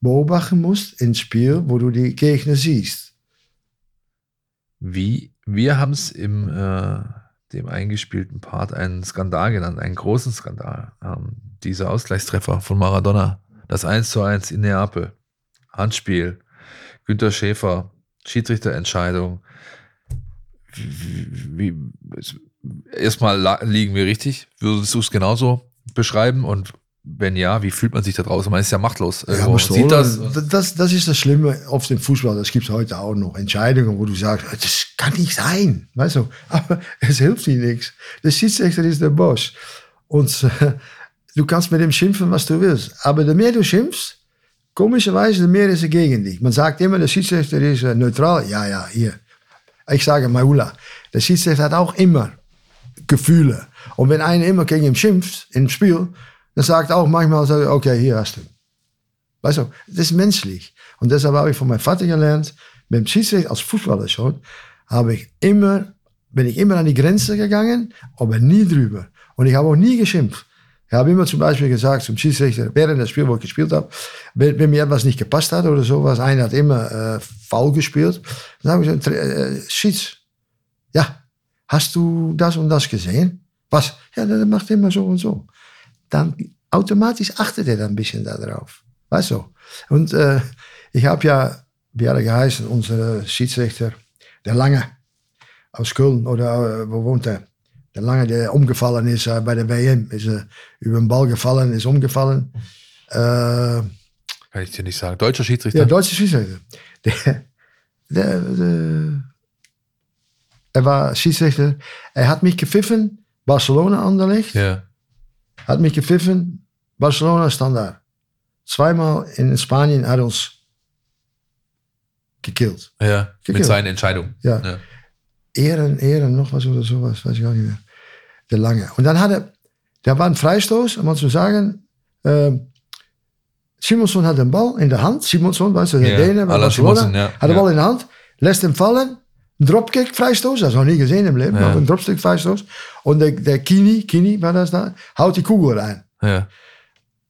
beobachten musst ins Spiel, wo du die Gegner siehst. Wie, wir haben es im äh, dem eingespielten Part einen Skandal genannt, einen großen Skandal. Ähm, dieser Ausgleichstreffer von Maradona, das 1 zu 1 in Neapel, Handspiel, Günter Schäfer, Schiedsrichterentscheidung. Wie, wie, erstmal liegen wir richtig. Würdest du es genauso beschreiben? Und wenn ja, wie fühlt man sich da draußen? Man ist ja machtlos. Ja, du Sieht das? das, das ist das Schlimme oft im Fußball. Das gibt es heute auch noch. Entscheidungen, wo du sagst, das kann nicht sein. Weißt du, aber es hilft dir nichts. Der Schiedsrichter ist der Boss. Und äh, du kannst mit ihm schimpfen, was du willst. Aber je mehr du schimpfst, komischerweise, je mehr ist er gegen dich. Man sagt immer, der Schiedsrichter ist äh, neutral. Ja, ja, hier. Ich sage Maula. Der Schiedsrichter hat auch immer Gefühle. Und wenn einer immer gegen ihn schimpft im Spiel, dann sagt auch manchmal, okay, hier hast du. Weißt du, das ist menschlich. Und deshalb habe ich von meinem Vater gelernt, mit dem Schiedsrichter als Fußballer schon, habe ich immer, bin ich immer an die Grenze gegangen, aber nie drüber. Und ich habe auch nie geschimpft. Ich habe immer zum Beispiel gesagt zum Schiedsrichter, während des Spiels, wo ich gespielt habe, wenn, wenn mir etwas nicht gepasst hat oder sowas, einer hat immer äh, faul gespielt, dann habe ich gesagt, äh, Schieds, ja, hast du das und das gesehen? Was? Ja, der macht immer so und so. Dann automatisch achtet er dann ein bisschen darauf. Weißt du? Und äh, ich habe ja, wie hat er geheißen, unser Schiedsrichter, der Lange aus Köln, oder äh, wo wohnt er? Der Lange, der umgefallen ist äh, bei der WM, ist über den Ball gefallen, ist umgefallen. Äh, Kann ich dir nicht sagen. Deutscher Schiedsrichter? ja, deutsche Schiedsrichter. Der, der, der, er war Schiedsrichter. Er hat mich gepfiffen, Barcelona Anderlecht. ja. Hat mich gepfiffen, Barcelona Standard. Zweimal in Spanien hat uns gekillt. Ja, mit Gekillt. seinen Entscheidungen. Ja. Ja. Ehren, Ehren, noch was oder sowas, weiß ich gar nicht mehr. Der Lange. Und dann hat er, der war ein Freistoß, um mal zu sagen, ähm, Simonson hat den Ball in der Hand. Simonson, weißt du, der Ja, Däne bei Barcelona, Simonsen, ja. hat den Ja. Ball in der Hand, lässt ihn fallen, ein Dropkick, Freistoß, das noch nie gesehen im Leben, Ja. aber ein Dropkick, Freistoß. Und der, der Kini, Kini war das da, haut die Kugel rein. Ja.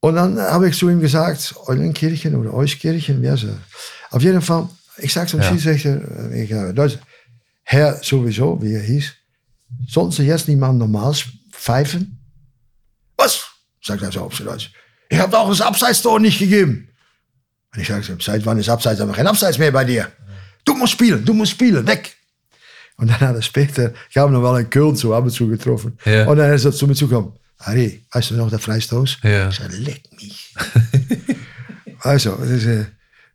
Und dann habe ich zu ihm gesagt, Eulenkirchen oder Euskirchen, wie heißt er? Auf jeden Fall, ich sage zum Ja. Schiedsrichter, ich, äh, Deutsch, Herr sowieso, wie er hieß, sollten Sie jetzt nicht mal normal pfeifen? Was? Sagt er so auf Deutsch. Ich habe doch das Abseitstor nicht gegeben. Und ich sage, seit wann ist Abseits? Aber kein Abseits mehr bei dir. Du musst spielen, du musst spielen, weg. Und dann hat er später, ich habe noch mal in Köln so ab und zu getroffen. Ja. Und dann ist er zu mir zugekommen. Harry, weißt du noch der Freistoß? Ja. Ich sage, leck mich. also, das, ist,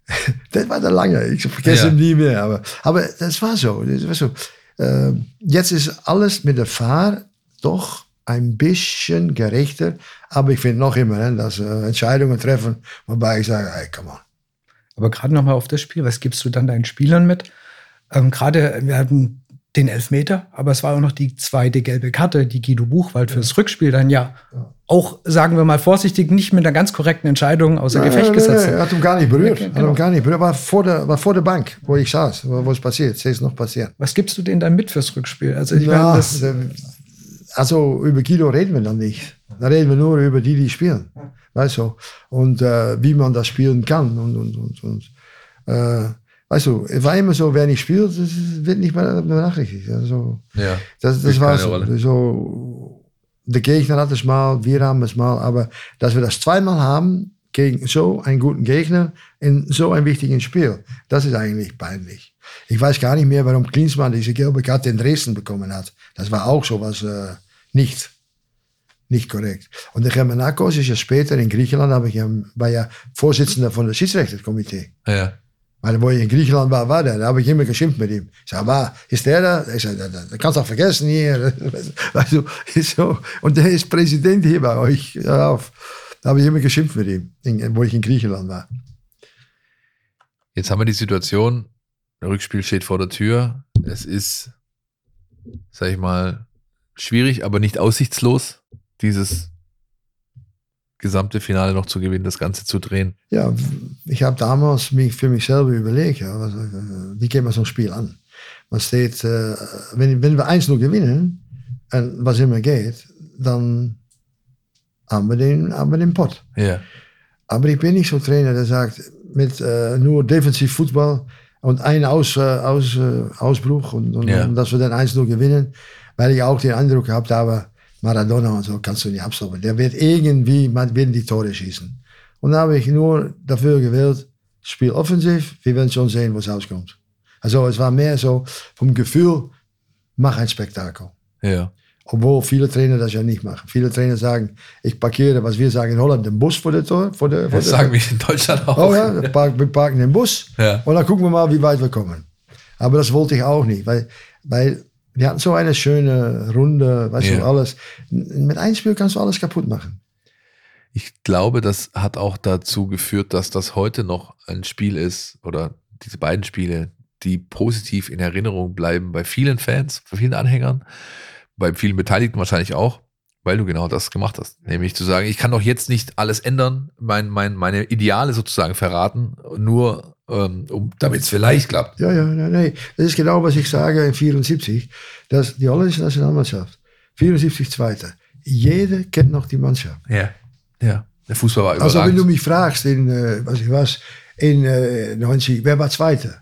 das war der lange. Ich vergesse Ja. ihn nie mehr. Aber, aber das war so. Das war so. Ähm, jetzt ist alles mit der Fahr doch ein bisschen gerechter. Aber ich finde noch immer, ne, dass äh, Entscheidungen treffen, wobei ich sage, hey, come on. Aber gerade nochmal auf das Spiel, was gibst du dann deinen Spielern mit? Ähm, gerade, wir hatten den Elfmeter, aber es war auch noch die zweite gelbe Karte, die Guido Buchwald fürs Rückspiel dann ja auch, sagen wir mal vorsichtig, nicht mit einer ganz korrekten Entscheidung außer Gefecht Nein, gesetzt nein, hat. Er hat ihn gar nicht berührt. Okay, Hat genau. ihn gar nicht berührt. War vor der, war vor der Bank, wo ich saß, wo es passiert. Es ist noch passiert. Was gibst du denen dann mit fürs Rückspiel? Also ich Ja, meine, das, also über Guido reden wir dann nicht. Da reden wir nur über die, die spielen. Weißt du? Und äh, wie man das spielen kann. Und, und, und, und äh, weißt du, es war immer so, wer nicht spielt, das wird nicht mehr benachrichtigt. Also, Ja. das, das war so. So. Der Gegner hat es mal, wir haben es mal, aber dass wir das zweimal haben gegen so einen guten Gegner in so einem wichtigen Spiel, das ist eigentlich peinlich. Ich weiß gar nicht mehr, warum Klinsmann diese gelbe Karte in Dresden bekommen hat. Das war auch sowas äh, nicht, nicht korrekt. Und der Germanakos ist ja später in Griechenland, habe ich war ja Vorsitzender von der Schiedsrichterkomitee. Ja. Weil wo ich in Griechenland war, war der. Da habe ich immer geschimpft mit ihm. Ich sage, war, ist der da? Ich sage, da, kannst du auch vergessen hier. Weißt so. Und der ist Präsident hier bei euch. Da habe ich immer geschimpft mit ihm, wo ich in Griechenland war. Jetzt haben wir die Situation, der Rückspiel steht vor der Tür. Es ist, sag ich mal, schwierig, aber nicht aussichtslos, dieses gesamte Finale noch zu gewinnen, das Ganze zu drehen? Ja, ich habe damals mich für mich selber überlegt, ja, was, äh, wie geht man so ein Spiel an? Man steht, äh, wenn, wenn wir 1-0 gewinnen, und was immer geht, dann haben wir den, haben wir den Pott. Ja. Aber ich bin nicht so Trainer, der sagt, mit äh, nur defensiv Fußball und ein Aus, äh, Aus, äh, Ausbruch und, und, Ja. und dass wir dann 1-0 gewinnen, weil ich auch den Eindruck gehabt habe, Maradona und so kannst du nicht abstoppen. Der wird irgendwie, man wird die Tore schießen. Und da habe ich nur dafür gewählt, Spiel offensiv, wir werden schon sehen, was rauskommt. Also es war mehr so vom Gefühl, mach ein Spektakel. Ja. Obwohl viele Trainer das ja nicht machen. Viele Trainer sagen, ich parkiere, was wir sagen in Holland, den Bus vor der Tor. Vor der, vor Das der, sagen wir in Deutschland auch. Oh ja, wir parken, wir parken den Bus Ja. und dann gucken wir mal, wie weit wir kommen. Aber das wollte ich auch nicht, weil, weil wir hatten so eine schöne Runde, weißt Ja. du, alles. Mit einem Spiel kannst du alles kaputt machen. Ich glaube, das hat auch dazu geführt, dass das heute noch ein Spiel ist oder diese beiden Spiele, die positiv in Erinnerung bleiben bei vielen Fans, bei vielen Anhängern, bei vielen Beteiligten wahrscheinlich auch, weil du genau das gemacht hast. Nämlich zu sagen, ich kann doch jetzt nicht alles ändern, mein, mein, meine Ideale sozusagen verraten, nur um, damit es vielleicht klappt. Ja, ja, nee, nee. Das ist genau, was ich sage in 74. dass die holländische Nationalmannschaft, 74 Zweite. Jeder kennt noch die Mannschaft. Ja. Ja. Der Fußball war Also wenn du überragend. mich fragst, in, äh, was ich was, in äh, 90, wer war Zweiter?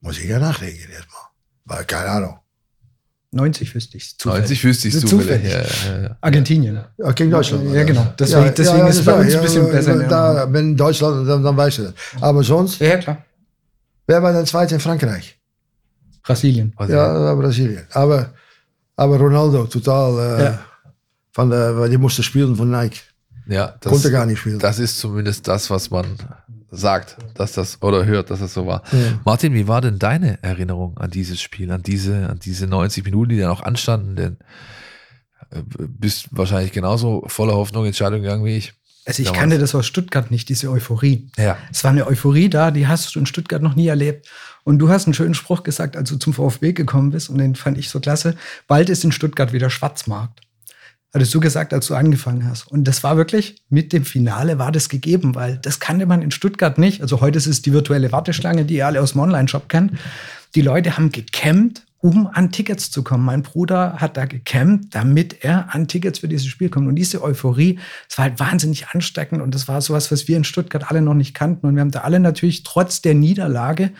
Muss ich ja nachdenken erstmal. Weil keine Ahnung. 90 wüsste ich. 90 wüsste ich Zufällig. zufällig. Ja, ja, ja. Argentinien. Ja, gegen Deutschland. Ja, genau. Deswegen- deswegen ist es bei uns ein bisschen besser. Da, wenn Deutschland, dann, dann weißt du das. Aber sonst, Ja, klar. wer war dann Zweiter in Frankreich? Brasilien. Ja, Brasilien. Aber, aber Ronaldo, total, äh, Ja. von der, weil die musste spielen von Nike. ja das, Konnte gar nicht spielen. Das ist zumindest das, was man sagt, dass das oder hört, dass das so war. Ja. Martin, wie war denn deine Erinnerung an dieses Spiel, an diese, an diese 90 Minuten, die da noch anstanden? Denn äh, bist wahrscheinlich genauso voller Hoffnung Entscheidung gegangen wie ich. Also ich Damals. kannte das aus Stuttgart nicht, diese Euphorie. Ja. Es war eine Euphorie da, die hast du in Stuttgart noch nie erlebt. Und du hast einen schönen Spruch gesagt, als du zum VfB gekommen bist, und den fand ich so klasse. Bald ist in Stuttgart wieder Schwarzmarkt. Hattest du gesagt, als du angefangen hast. Und das war wirklich, mit dem Finale war das gegeben, weil das kannte man in Stuttgart nicht. Also heute ist es die virtuelle Warteschlange, die ihr alle aus dem Online-Shop kennt. Die Leute haben gecampt, um an Tickets zu kommen. Mein Bruder hat da gecampt, damit er an Tickets für dieses Spiel kommt. Und diese Euphorie, es war halt wahnsinnig ansteckend und das war sowas, was wir in Stuttgart alle noch nicht kannten. Und wir haben da alle natürlich trotz der Niederlage,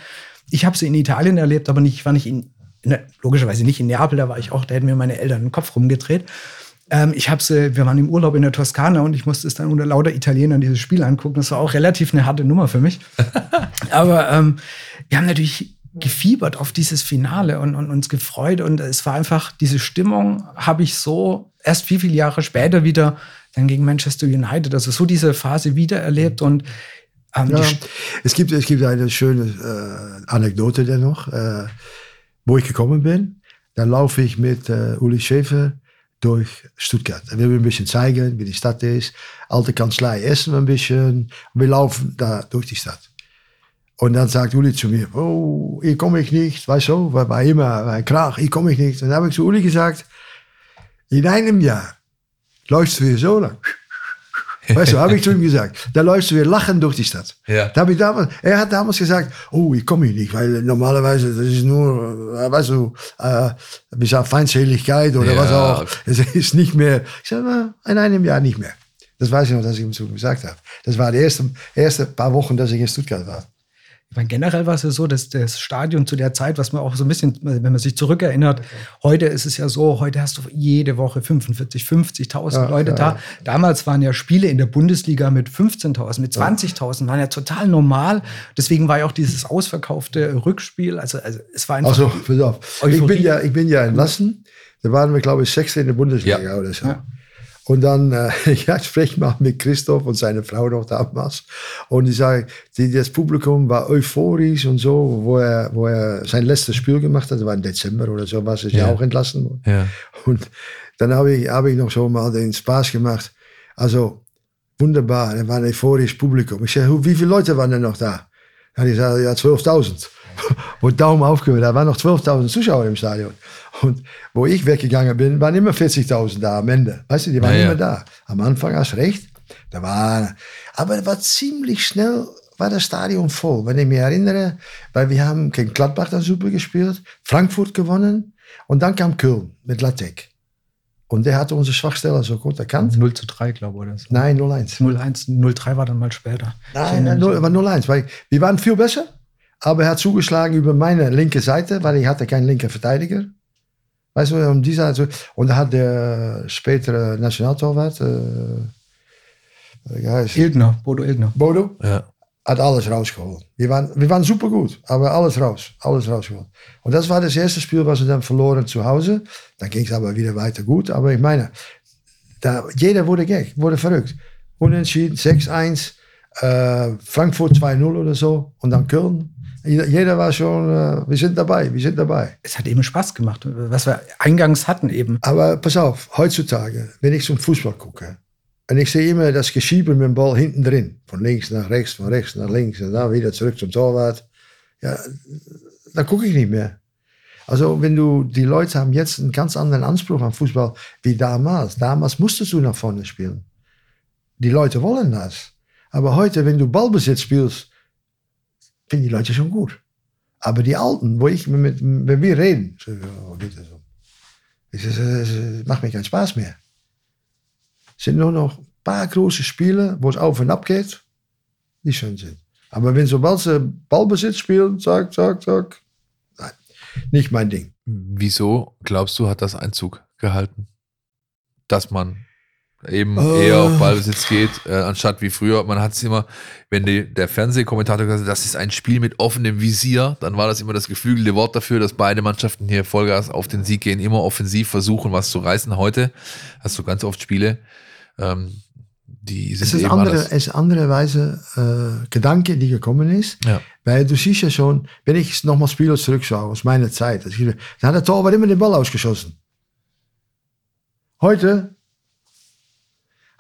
ich habe sie in Italien erlebt, aber nicht, ich war nicht in, ne, logischerweise nicht in Neapel, da war ich auch, da hätten mir meine Eltern den Kopf rumgedreht. Ähm, ich habe sie, wir waren im Urlaub in der Toskana und ich musste es dann unter lauter Italienern dieses Spiel angucken. Das war auch relativ eine harte Nummer für mich. Aber ähm, wir haben natürlich gefiebert auf dieses Finale und, und uns gefreut und es war einfach diese Stimmung habe ich so erst wie viele Jahre später wieder dann gegen Manchester United, also so diese Phase wieder erlebt und ähm, Ja, es, gibt, es gibt eine schöne äh, Anekdote dennoch, äh, wo ich gekommen bin. Da laufe ich mit äh, Uli Schäfer durch Stuttgart. Er will ein bisschen zeigen, wie die Stadt ist. Alte Kanzlei essen wir ein bisschen. Wir laufen da durch die Stadt. Und dann sagt Uli zu mir, oh, hier komme ich nicht, weißt du, weil war immer ein Krach, hier komme ich nicht. Und dann habe ich zu Uli gesagt, in einem Jahr läufst du hier so lang. Weißt du, habe ich zu ihm gesagt. Da läufst du hier lachend durch die Stadt. Ja. Da ich damals, er hat damals gesagt, oh, ich komme hier nicht, weil normalerweise, das ist nur, äh, weißt du, äh, wie gesagt, Feindseligkeit oder Ja. was auch. Es ist nicht mehr, ich sag mal, in einem Jahr nicht mehr. Das weiß ich noch, dass ich ihm zu ihm gesagt habe. Das war die erste, erste paar Wochen, dass ich in Stuttgart war. Ich meine, generell war es ja so, dass das Stadion zu der Zeit, was man auch so ein bisschen, wenn man sich zurückerinnert, heute ist es ja so, heute hast du jede Woche 45, 50.000 Ja, Leute ja, da. ja. Damals waren ja Spiele in der Bundesliga mit 15.000, mit 20.000, waren ja total normal. Deswegen war ja auch dieses ausverkaufte Rückspiel, also, also es war einfach. Also, pass auf. Ich bin ja, ich bin ja in Lassen. Da waren wir, glaube ich, Sechste in der Bundesliga oder so. Und dann, äh, ja, ich spreche mal mit Christoph und seine Frau noch damals. Und ich sage, die, das Publikum war euphorisch und so, wo er, wo er sein letztes Spiel gemacht hat. Das war im Dezember oder so, was ist ja, Ja. auch entlassen worden. Ja. Und dann habe ich, habe ich noch so mal den Spaß gemacht. Also, wunderbar. Er war ein euphorisches Publikum. Ich sage, wie viele Leute waren denn noch da? Ja, die sagen, ja, 12.000. Wo Daumen aufgehört, da waren noch 12.000 Zuschauer im Stadion. Und wo ich weggegangen bin, waren immer 40.000 da am Ende. Weißt du, die waren Ja, ja. immer da. Am Anfang hast du recht. Da war, aber war ziemlich schnell war das Stadion voll. Wenn ich mich erinnere, weil wir haben gegen Gladbach dann super gespielt, Frankfurt gewonnen und dann kam Köln mit Latek. Und der hatte unsere Schwachstelle so gut erkannt. 0 zu 3, glaube ich, oder so. Nein, 0-1. 0-1, 0-3 war dann mal später. Nein, nein 0, aber 0-1. Weil wir waren viel besser, aber er hat zugeschlagen über meine linke Seite, weil ich hatte keinen linken Verteidiger. Weißt du, um die Seite. Und da hat der spätere Nationaltorwart, äh, wie heißt Ilgner, Bodo Ilgner. Bodo, Ja. hat alles rausgeholt. Wir waren, wir waren super gut, aber alles raus, alles rausgeholt. Und das war das erste Spiel, was wir dann verloren zu Hause. Dann ging es aber wieder weiter gut. Aber ich meine, da, jeder wurde gek, wurde verrückt. Unentschieden, 6-1, äh, Frankfurt 2-0 oder so und dann Köln. Jeder, jeder war schon, äh, wir sind dabei, wir sind dabei. Es hat eben Spaß gemacht, was wir eingangs hatten eben. Aber pass auf, heutzutage, wenn ich zum Fußball gucke, und ich sehe immer das Geschiebe mit dem Ball hinten drin. Von links nach rechts, von rechts nach links und dann wieder zurück zum Torwart. Ja, da gucke ich nicht mehr. Also wenn du, die Leute haben jetzt einen ganz anderen Anspruch an Fußball wie damals. Damals musstest du nach vorne spielen. Die Leute wollen das. Aber heute, wenn du Ballbesitz spielst, finden die Leute schon gut. Aber die Alten, wo ich mit, wenn wir reden, so, oh, geht das so. Ich sag, es macht mir keinen Spaß mehr. Es sind nur noch ein paar große Spiele, wo es auf und ab geht, die schön sind. Aber wenn sobald sie Ballbesitz spielen, zack, zack, zack, nein, nicht mein Ding. Wieso, glaubst du, hat das Einzug gehalten? Dass man eben Äh. eher auf Ballbesitz geht, äh, anstatt wie früher. Man hat es immer, wenn die, der Fernsehkommentator gesagt hat, das ist ein Spiel mit offenem Visier, dann war das immer das geflügelte Wort dafür, dass beide Mannschaften hier Vollgas auf den Sieg gehen, immer offensiv versuchen, was zu reißen. Heute hast du ganz oft Spiele, ähm, die sind Es ist eben andere, anders. es ist andere Weise äh, Gedanke, die gekommen ist. Ja. Weil du siehst ja schon, wenn ich nochmal Spieler zurückschaue aus meiner Zeit, dann hat der Torwart immer den Ball ausgeschossen. Heute,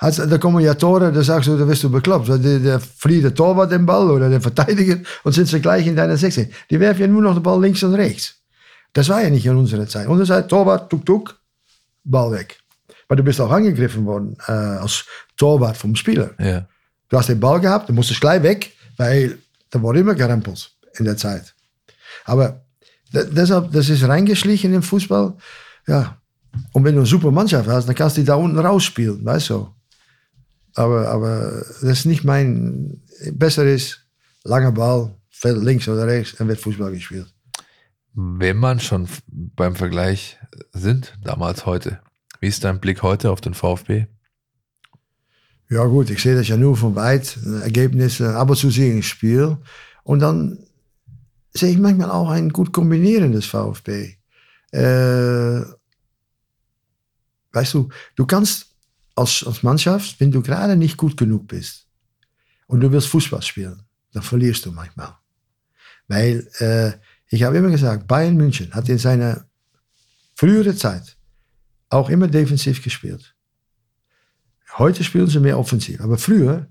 hat, da kommen ja Tore, da sagst du, da wirst du bekloppt. Der, der verliert der Torwart den Ball oder der Verteidiger und sind sie gleich in deiner 16. Die werfen ja nur noch den Ball links und rechts. Das war ja nicht in unserer Zeit. Unsere Zeit, Torwart, tuk tuk, Ball weg. Maar du bist auch angegriffen worden äh, als Torwart vom Spieler. Ja. Du hast den Ball gehabt, du musstest gleich weg, weil da wurde immer gerempelt in der Zeit. Aber de- deshalb, das ist reingeschlichen im Fußball. Ja. Und wenn du eine super Mannschaft hast, dann kannst du die da unten rausspielen, weißt du. Aber, aber das ist nicht mein. Besser ist, langer Ball, Feld links oder rechts und wird Fußball gespielt. Wenn man schon beim Vergleich sind, damals heute, wie ist dein Blick heute auf den VfB? Ja gut, ich sehe das ja nur von weit, Ergebnisse, ab und zu sehe ich ein Spiel. Und dann sehe ich manchmal auch ein gut kombinierendes VfB. Äh, weißt du, du kannst als, als Mannschaft, wenn du gerade nicht gut genug bist und du willst Fußball spielen, dann verlierst du manchmal. Weil äh, ich habe immer gesagt, Bayern München hat in seiner früheren Zeit auch immer defensiv gespielt. Heute spielen sie mehr offensiv. Aber früher,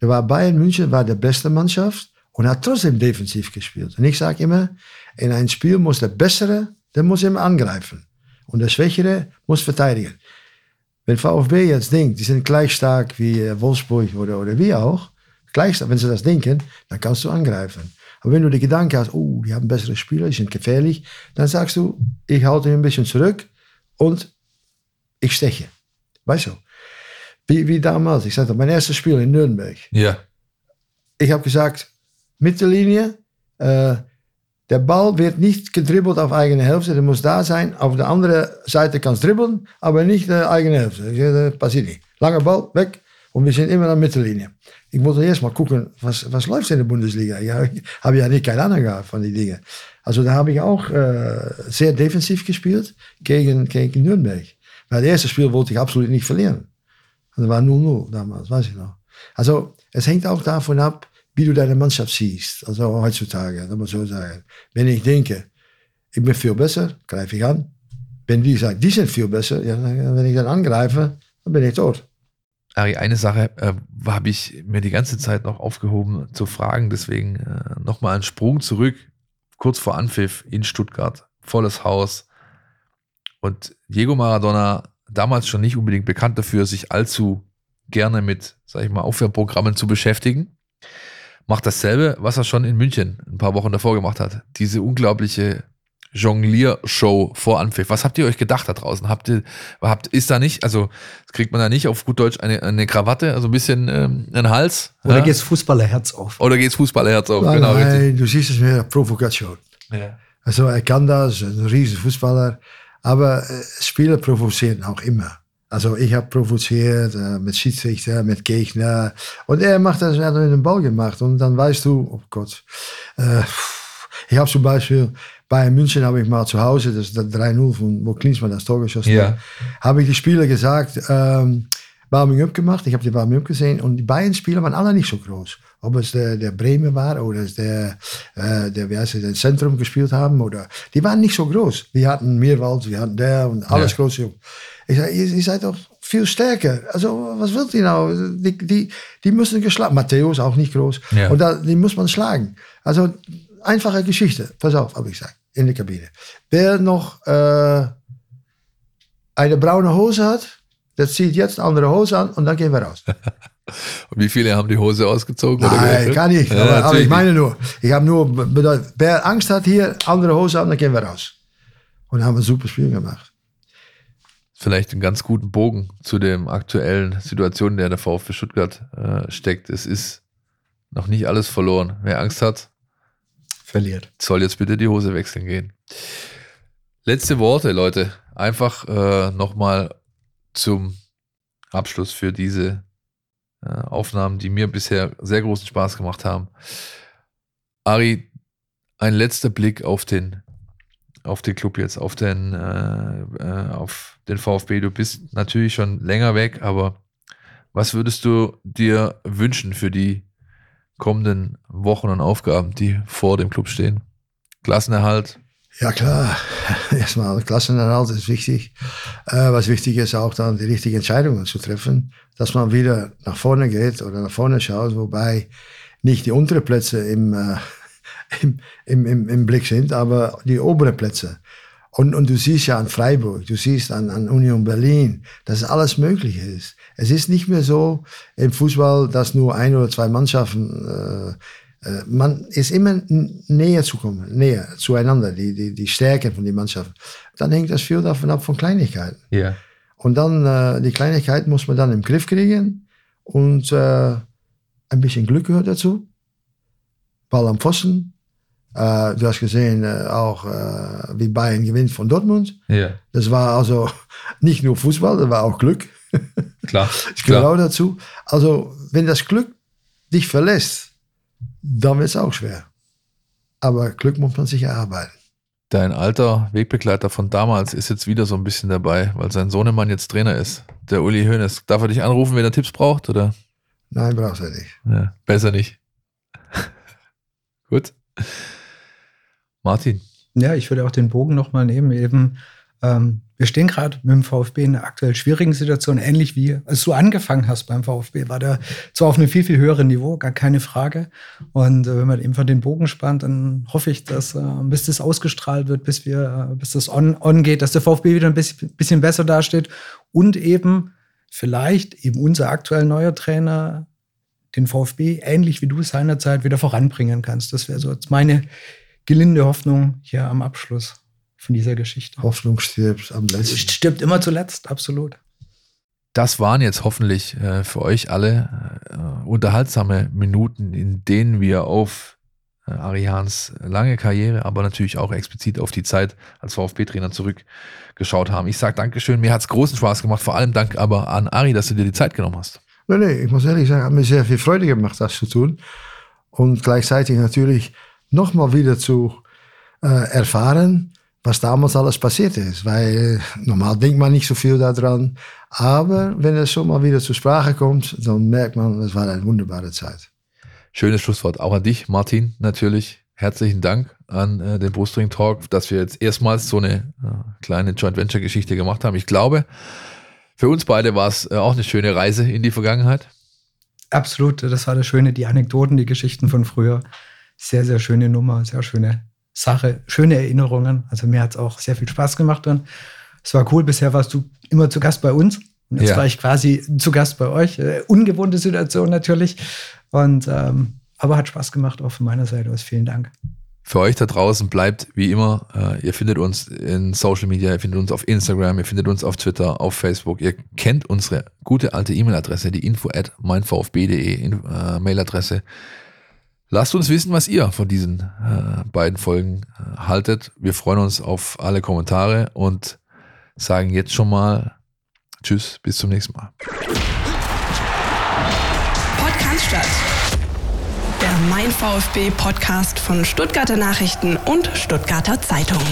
war Bayern München war der beste Mannschaft und hat trotzdem defensiv gespielt. Und ich sage immer, in einem Spiel muss der Bessere, der muss immer angreifen. Und der Schwächere muss verteidigen. Wenn VfB jetzt denkt, die sind gleich stark wie äh, Wolfsburg oder, oder wie auch, gleich, wenn sie das denken, dann kannst du angreifen. Aber wenn du die Gedanken hast, oh, die haben bessere Spieler, die sind gefährlich, dann sagst du, ich halte ein bisschen zurück und ich steche. Weißt du? Wie, wie damals, ich sagte, mein erstes Spiel in Nürnberg. Ja. Ich habe gesagt, Mittellinie, äh, der Ball wird nicht gedribbelt auf eigene Hälfte, der muss da sein. Auf der anderen Seite kann es dribbeln, aber nicht äh, eigene Hälfte. Das passiert nicht. Langer Ball, weg. Und wir sind immer an Mittellinie. Ich muss erst mal gucken, was, was läuft in der Bundesliga. Ja, ich habe ja nicht keine Ahnung gehabt von Dingen. Also da habe ich auch äh, sehr defensiv gespielt gegen Nürnberg. Weil das erste Spiel wollte ich absolut nicht verlieren. Das war 0-0 damals, weiß ich noch. Also es hängt auch davon ab, wie du deine Mannschaft siehst. Also heutzutage, muss so sagen. Wenn ich denke, ich bin viel besser, greife ich an. Wenn die sagen, die sind viel besser, ja, wenn ich dann angreife, dann bin ich tot. Ari, eine Sache äh, habe ich mir die ganze Zeit noch aufgehoben zu fragen, deswegen äh, nochmal einen Sprung zurück, kurz vor Anpfiff in Stuttgart, volles Haus. Und Diego Maradona, damals schon nicht unbedingt bekannt dafür, sich allzu gerne mit, sag ich mal, Aufwärmprogrammen zu beschäftigen. Macht dasselbe, was er schon in München ein paar Wochen davor gemacht hat. Diese unglaubliche Jonglier-Show vor Anpfiff. Was habt ihr euch gedacht da draußen? Habt ihr, habt, ist da nicht, also kriegt man da nicht auf gut Deutsch eine, eine Krawatte, also ein bisschen ähm, einen Hals? Oder ja? geht's Fußballerherz auf? Oder geht's Fußballerherz auf? Nein, genau, richtig. nein, du siehst es mehr Provokation. Ja. Also er kann das, ein riesen Fußballer, aber äh, Spieler provozieren auch immer. Also ich habe provoziert äh, mit Schiedsrichter, mit Gegner und er macht das, er hat einen Ball gemacht und dann weißt du, oh Gott, äh, ich habe zum Beispiel bei München habe ich mal zu Hause, das ist das 3-0, von wo Klinsmann das Tor geschossen Ja. habe ich die Spieler gesagt, ähm, Warming-up gemacht, ich habe die Warming-up gesehen und die beiden Spieler waren alle nicht so groß. Ob es der, der Bremer war oder es der, äh, der, wie heißt es, der Zentrum gespielt haben oder, die waren nicht so groß. Wir hatten Meerwald, wir hatten der und alles Ja. Jungs. Ich sage, ihr, ihr seid doch viel stärker. Also, was wollt ihr nou? Die, die, die müssen geschlagen. Matteo ist auch nicht groß. Ja. Und da, die muss man schlagen. Also, einfache Geschichte. Pass auf, habe ich gesagt, in der Kabine. Wer noch äh, eine braune Hose hat, der zieht jetzt andere Hose an und dann gehen wir raus. Und wie viele haben die Hose ausgezogen? Nein, gar nicht. Ja, aber, aber ich meine nur, ich habe nur bedeutet, wer Angst hat hier, andere Hose an, dann gehen wir raus. Und haben wir ein super Spiel gemacht. vielleicht einen ganz guten Bogen zu dem aktuellen Situation, in der der VfB Stuttgart äh, steckt. Es ist noch nicht alles verloren. Wer Angst hat, Verliert. soll jetzt bitte die Hose wechseln gehen. Letzte Worte, Leute. Einfach äh, nochmal zum Abschluss für diese äh, Aufnahmen, die mir bisher sehr großen Spaß gemacht haben. Ari, ein letzter Blick auf den, auf den Club jetzt, auf den, äh, äh, auf den VfB. Du bist natürlich schon länger weg, aber was würdest du dir wünschen für die kommenden Wochen und Aufgaben, die vor dem Club stehen? Klassenerhalt, Ja klar, erstmal Klassenerhalt ist wichtig. Äh, was wichtig ist auch dann die richtigen Entscheidungen zu treffen, dass man wieder nach vorne geht oder nach vorne schaut, wobei nicht die unteren Plätze im, äh, im, im, im, im Blick sind, aber die oberen Plätze. Und, und du siehst ja an Freiburg, du siehst an, an Union Berlin, dass alles möglich ist. Es ist nicht mehr so im Fußball, dass nur ein oder zwei Mannschaften äh, man ist immer näher zu kommen, näher zueinander, die, die, die Stärken von den Mannschaften. Dann hängt das viel davon ab von Kleinigkeiten. ja. Und dann, äh, die Kleinigkeiten muss man dann im Griff kriegen und äh, ein bisschen Glück gehört dazu. Ball am Pfosten. Äh, du hast gesehen, auch wie Bayern gewinnt von Dortmund. Ja, Das war also nicht nur Fußball, das war auch Glück. klar. Das gehört auch dazu. Also, wenn das Glück dich verlässt, dann wird es auch schwer. Aber Glück muss man sich erarbeiten. Dein alter Wegbegleiter von damals ist jetzt wieder so ein bisschen dabei, weil sein Sohnemann jetzt Trainer ist. Der Uli Hoeneß. Darf er dich anrufen, wenn er Tipps braucht? Oder? Nein, brauchst du nicht. Ja, besser nicht. Gut. Martin. Ja, ich würde auch den Bogen nochmal nehmen. Eben, ähm, wir stehen gerade mit dem VfB in einer aktuell schwierigen Situation, ähnlich wie als du angefangen hast beim VfB, war der zwar auf einem viel, viel höheren Niveau, gar keine Frage. Und äh, wenn man einfach den Bogen spannt, dann hoffe ich, dass äh, bis das ausgestrahlt wird, bis wir, äh, bis das on, on geht, dass der VfB wieder ein bisschen, bisschen besser dasteht und eben vielleicht eben unser aktuell neuer Trainer den VfB ähnlich wie du seinerzeit wieder voranbringen kannst. Das wäre so jetzt meine gelinde Hoffnung hier am Abschluss von dieser Geschichte. Hoffnung stirbt am Es letzten. stirbt immer zuletzt, absolut. Das waren jetzt hoffentlich äh, für euch alle äh, unterhaltsame Minuten, in denen wir auf äh, Arians lange Karriere, aber natürlich auch explizit auf die Zeit als VfB-Trainer zurückgeschaut haben. Ich sage Dankeschön, mir hat es großen Spaß gemacht, vor allem Dank aber an Ari, dass du dir die Zeit genommen hast. Nee, nee, ich muss ehrlich sagen, hat mir sehr viel Freude gemacht, das zu tun. Und gleichzeitig natürlich nochmal wieder zu äh, erfahren, was damals alles passiert ist. Weil normal denkt man nicht so viel daran. Aber wenn es so mal wieder zur Sprache kommt, dann merkt man, es war eine wunderbare Zeit. Schönes Schlusswort. Auch an dich, Martin, natürlich. Herzlichen Dank an äh, den Brustring Talk, dass wir jetzt erstmals so eine äh, kleine Joint Venture Geschichte gemacht haben. Ich glaube, für uns beide war es äh, auch eine schöne Reise in die Vergangenheit. Absolut, das war das Schöne, die Anekdoten, die Geschichten von früher. Sehr, sehr schöne Nummer, sehr schöne Sache, schöne Erinnerungen. Also mir hat es auch sehr viel Spaß gemacht und es war cool. Bisher warst du immer zu Gast bei uns Und jetzt Ja. war ich quasi zu Gast bei euch. Äh, ungewohnte Situation natürlich. Und ähm, aber hat Spaß gemacht, auch von meiner Seite aus. Vielen Dank. Für euch da draußen bleibt wie immer, äh, ihr findet uns in Social Media, ihr findet uns auf Instagram, ihr findet uns auf Twitter, auf Facebook. Ihr kennt unsere gute alte E-Mail-Adresse, die info at meinvfb.de in- äh, Mailadresse. Lasst uns wissen, was ihr von diesen äh, beiden Folgen äh, haltet. Wir freuen uns auf alle Kommentare und sagen jetzt schon mal Tschüss, bis zum nächsten Mal. Podcast statt. Der Mein VfB Podcast von Stuttgarter Nachrichten und Stuttgarter Zeitung.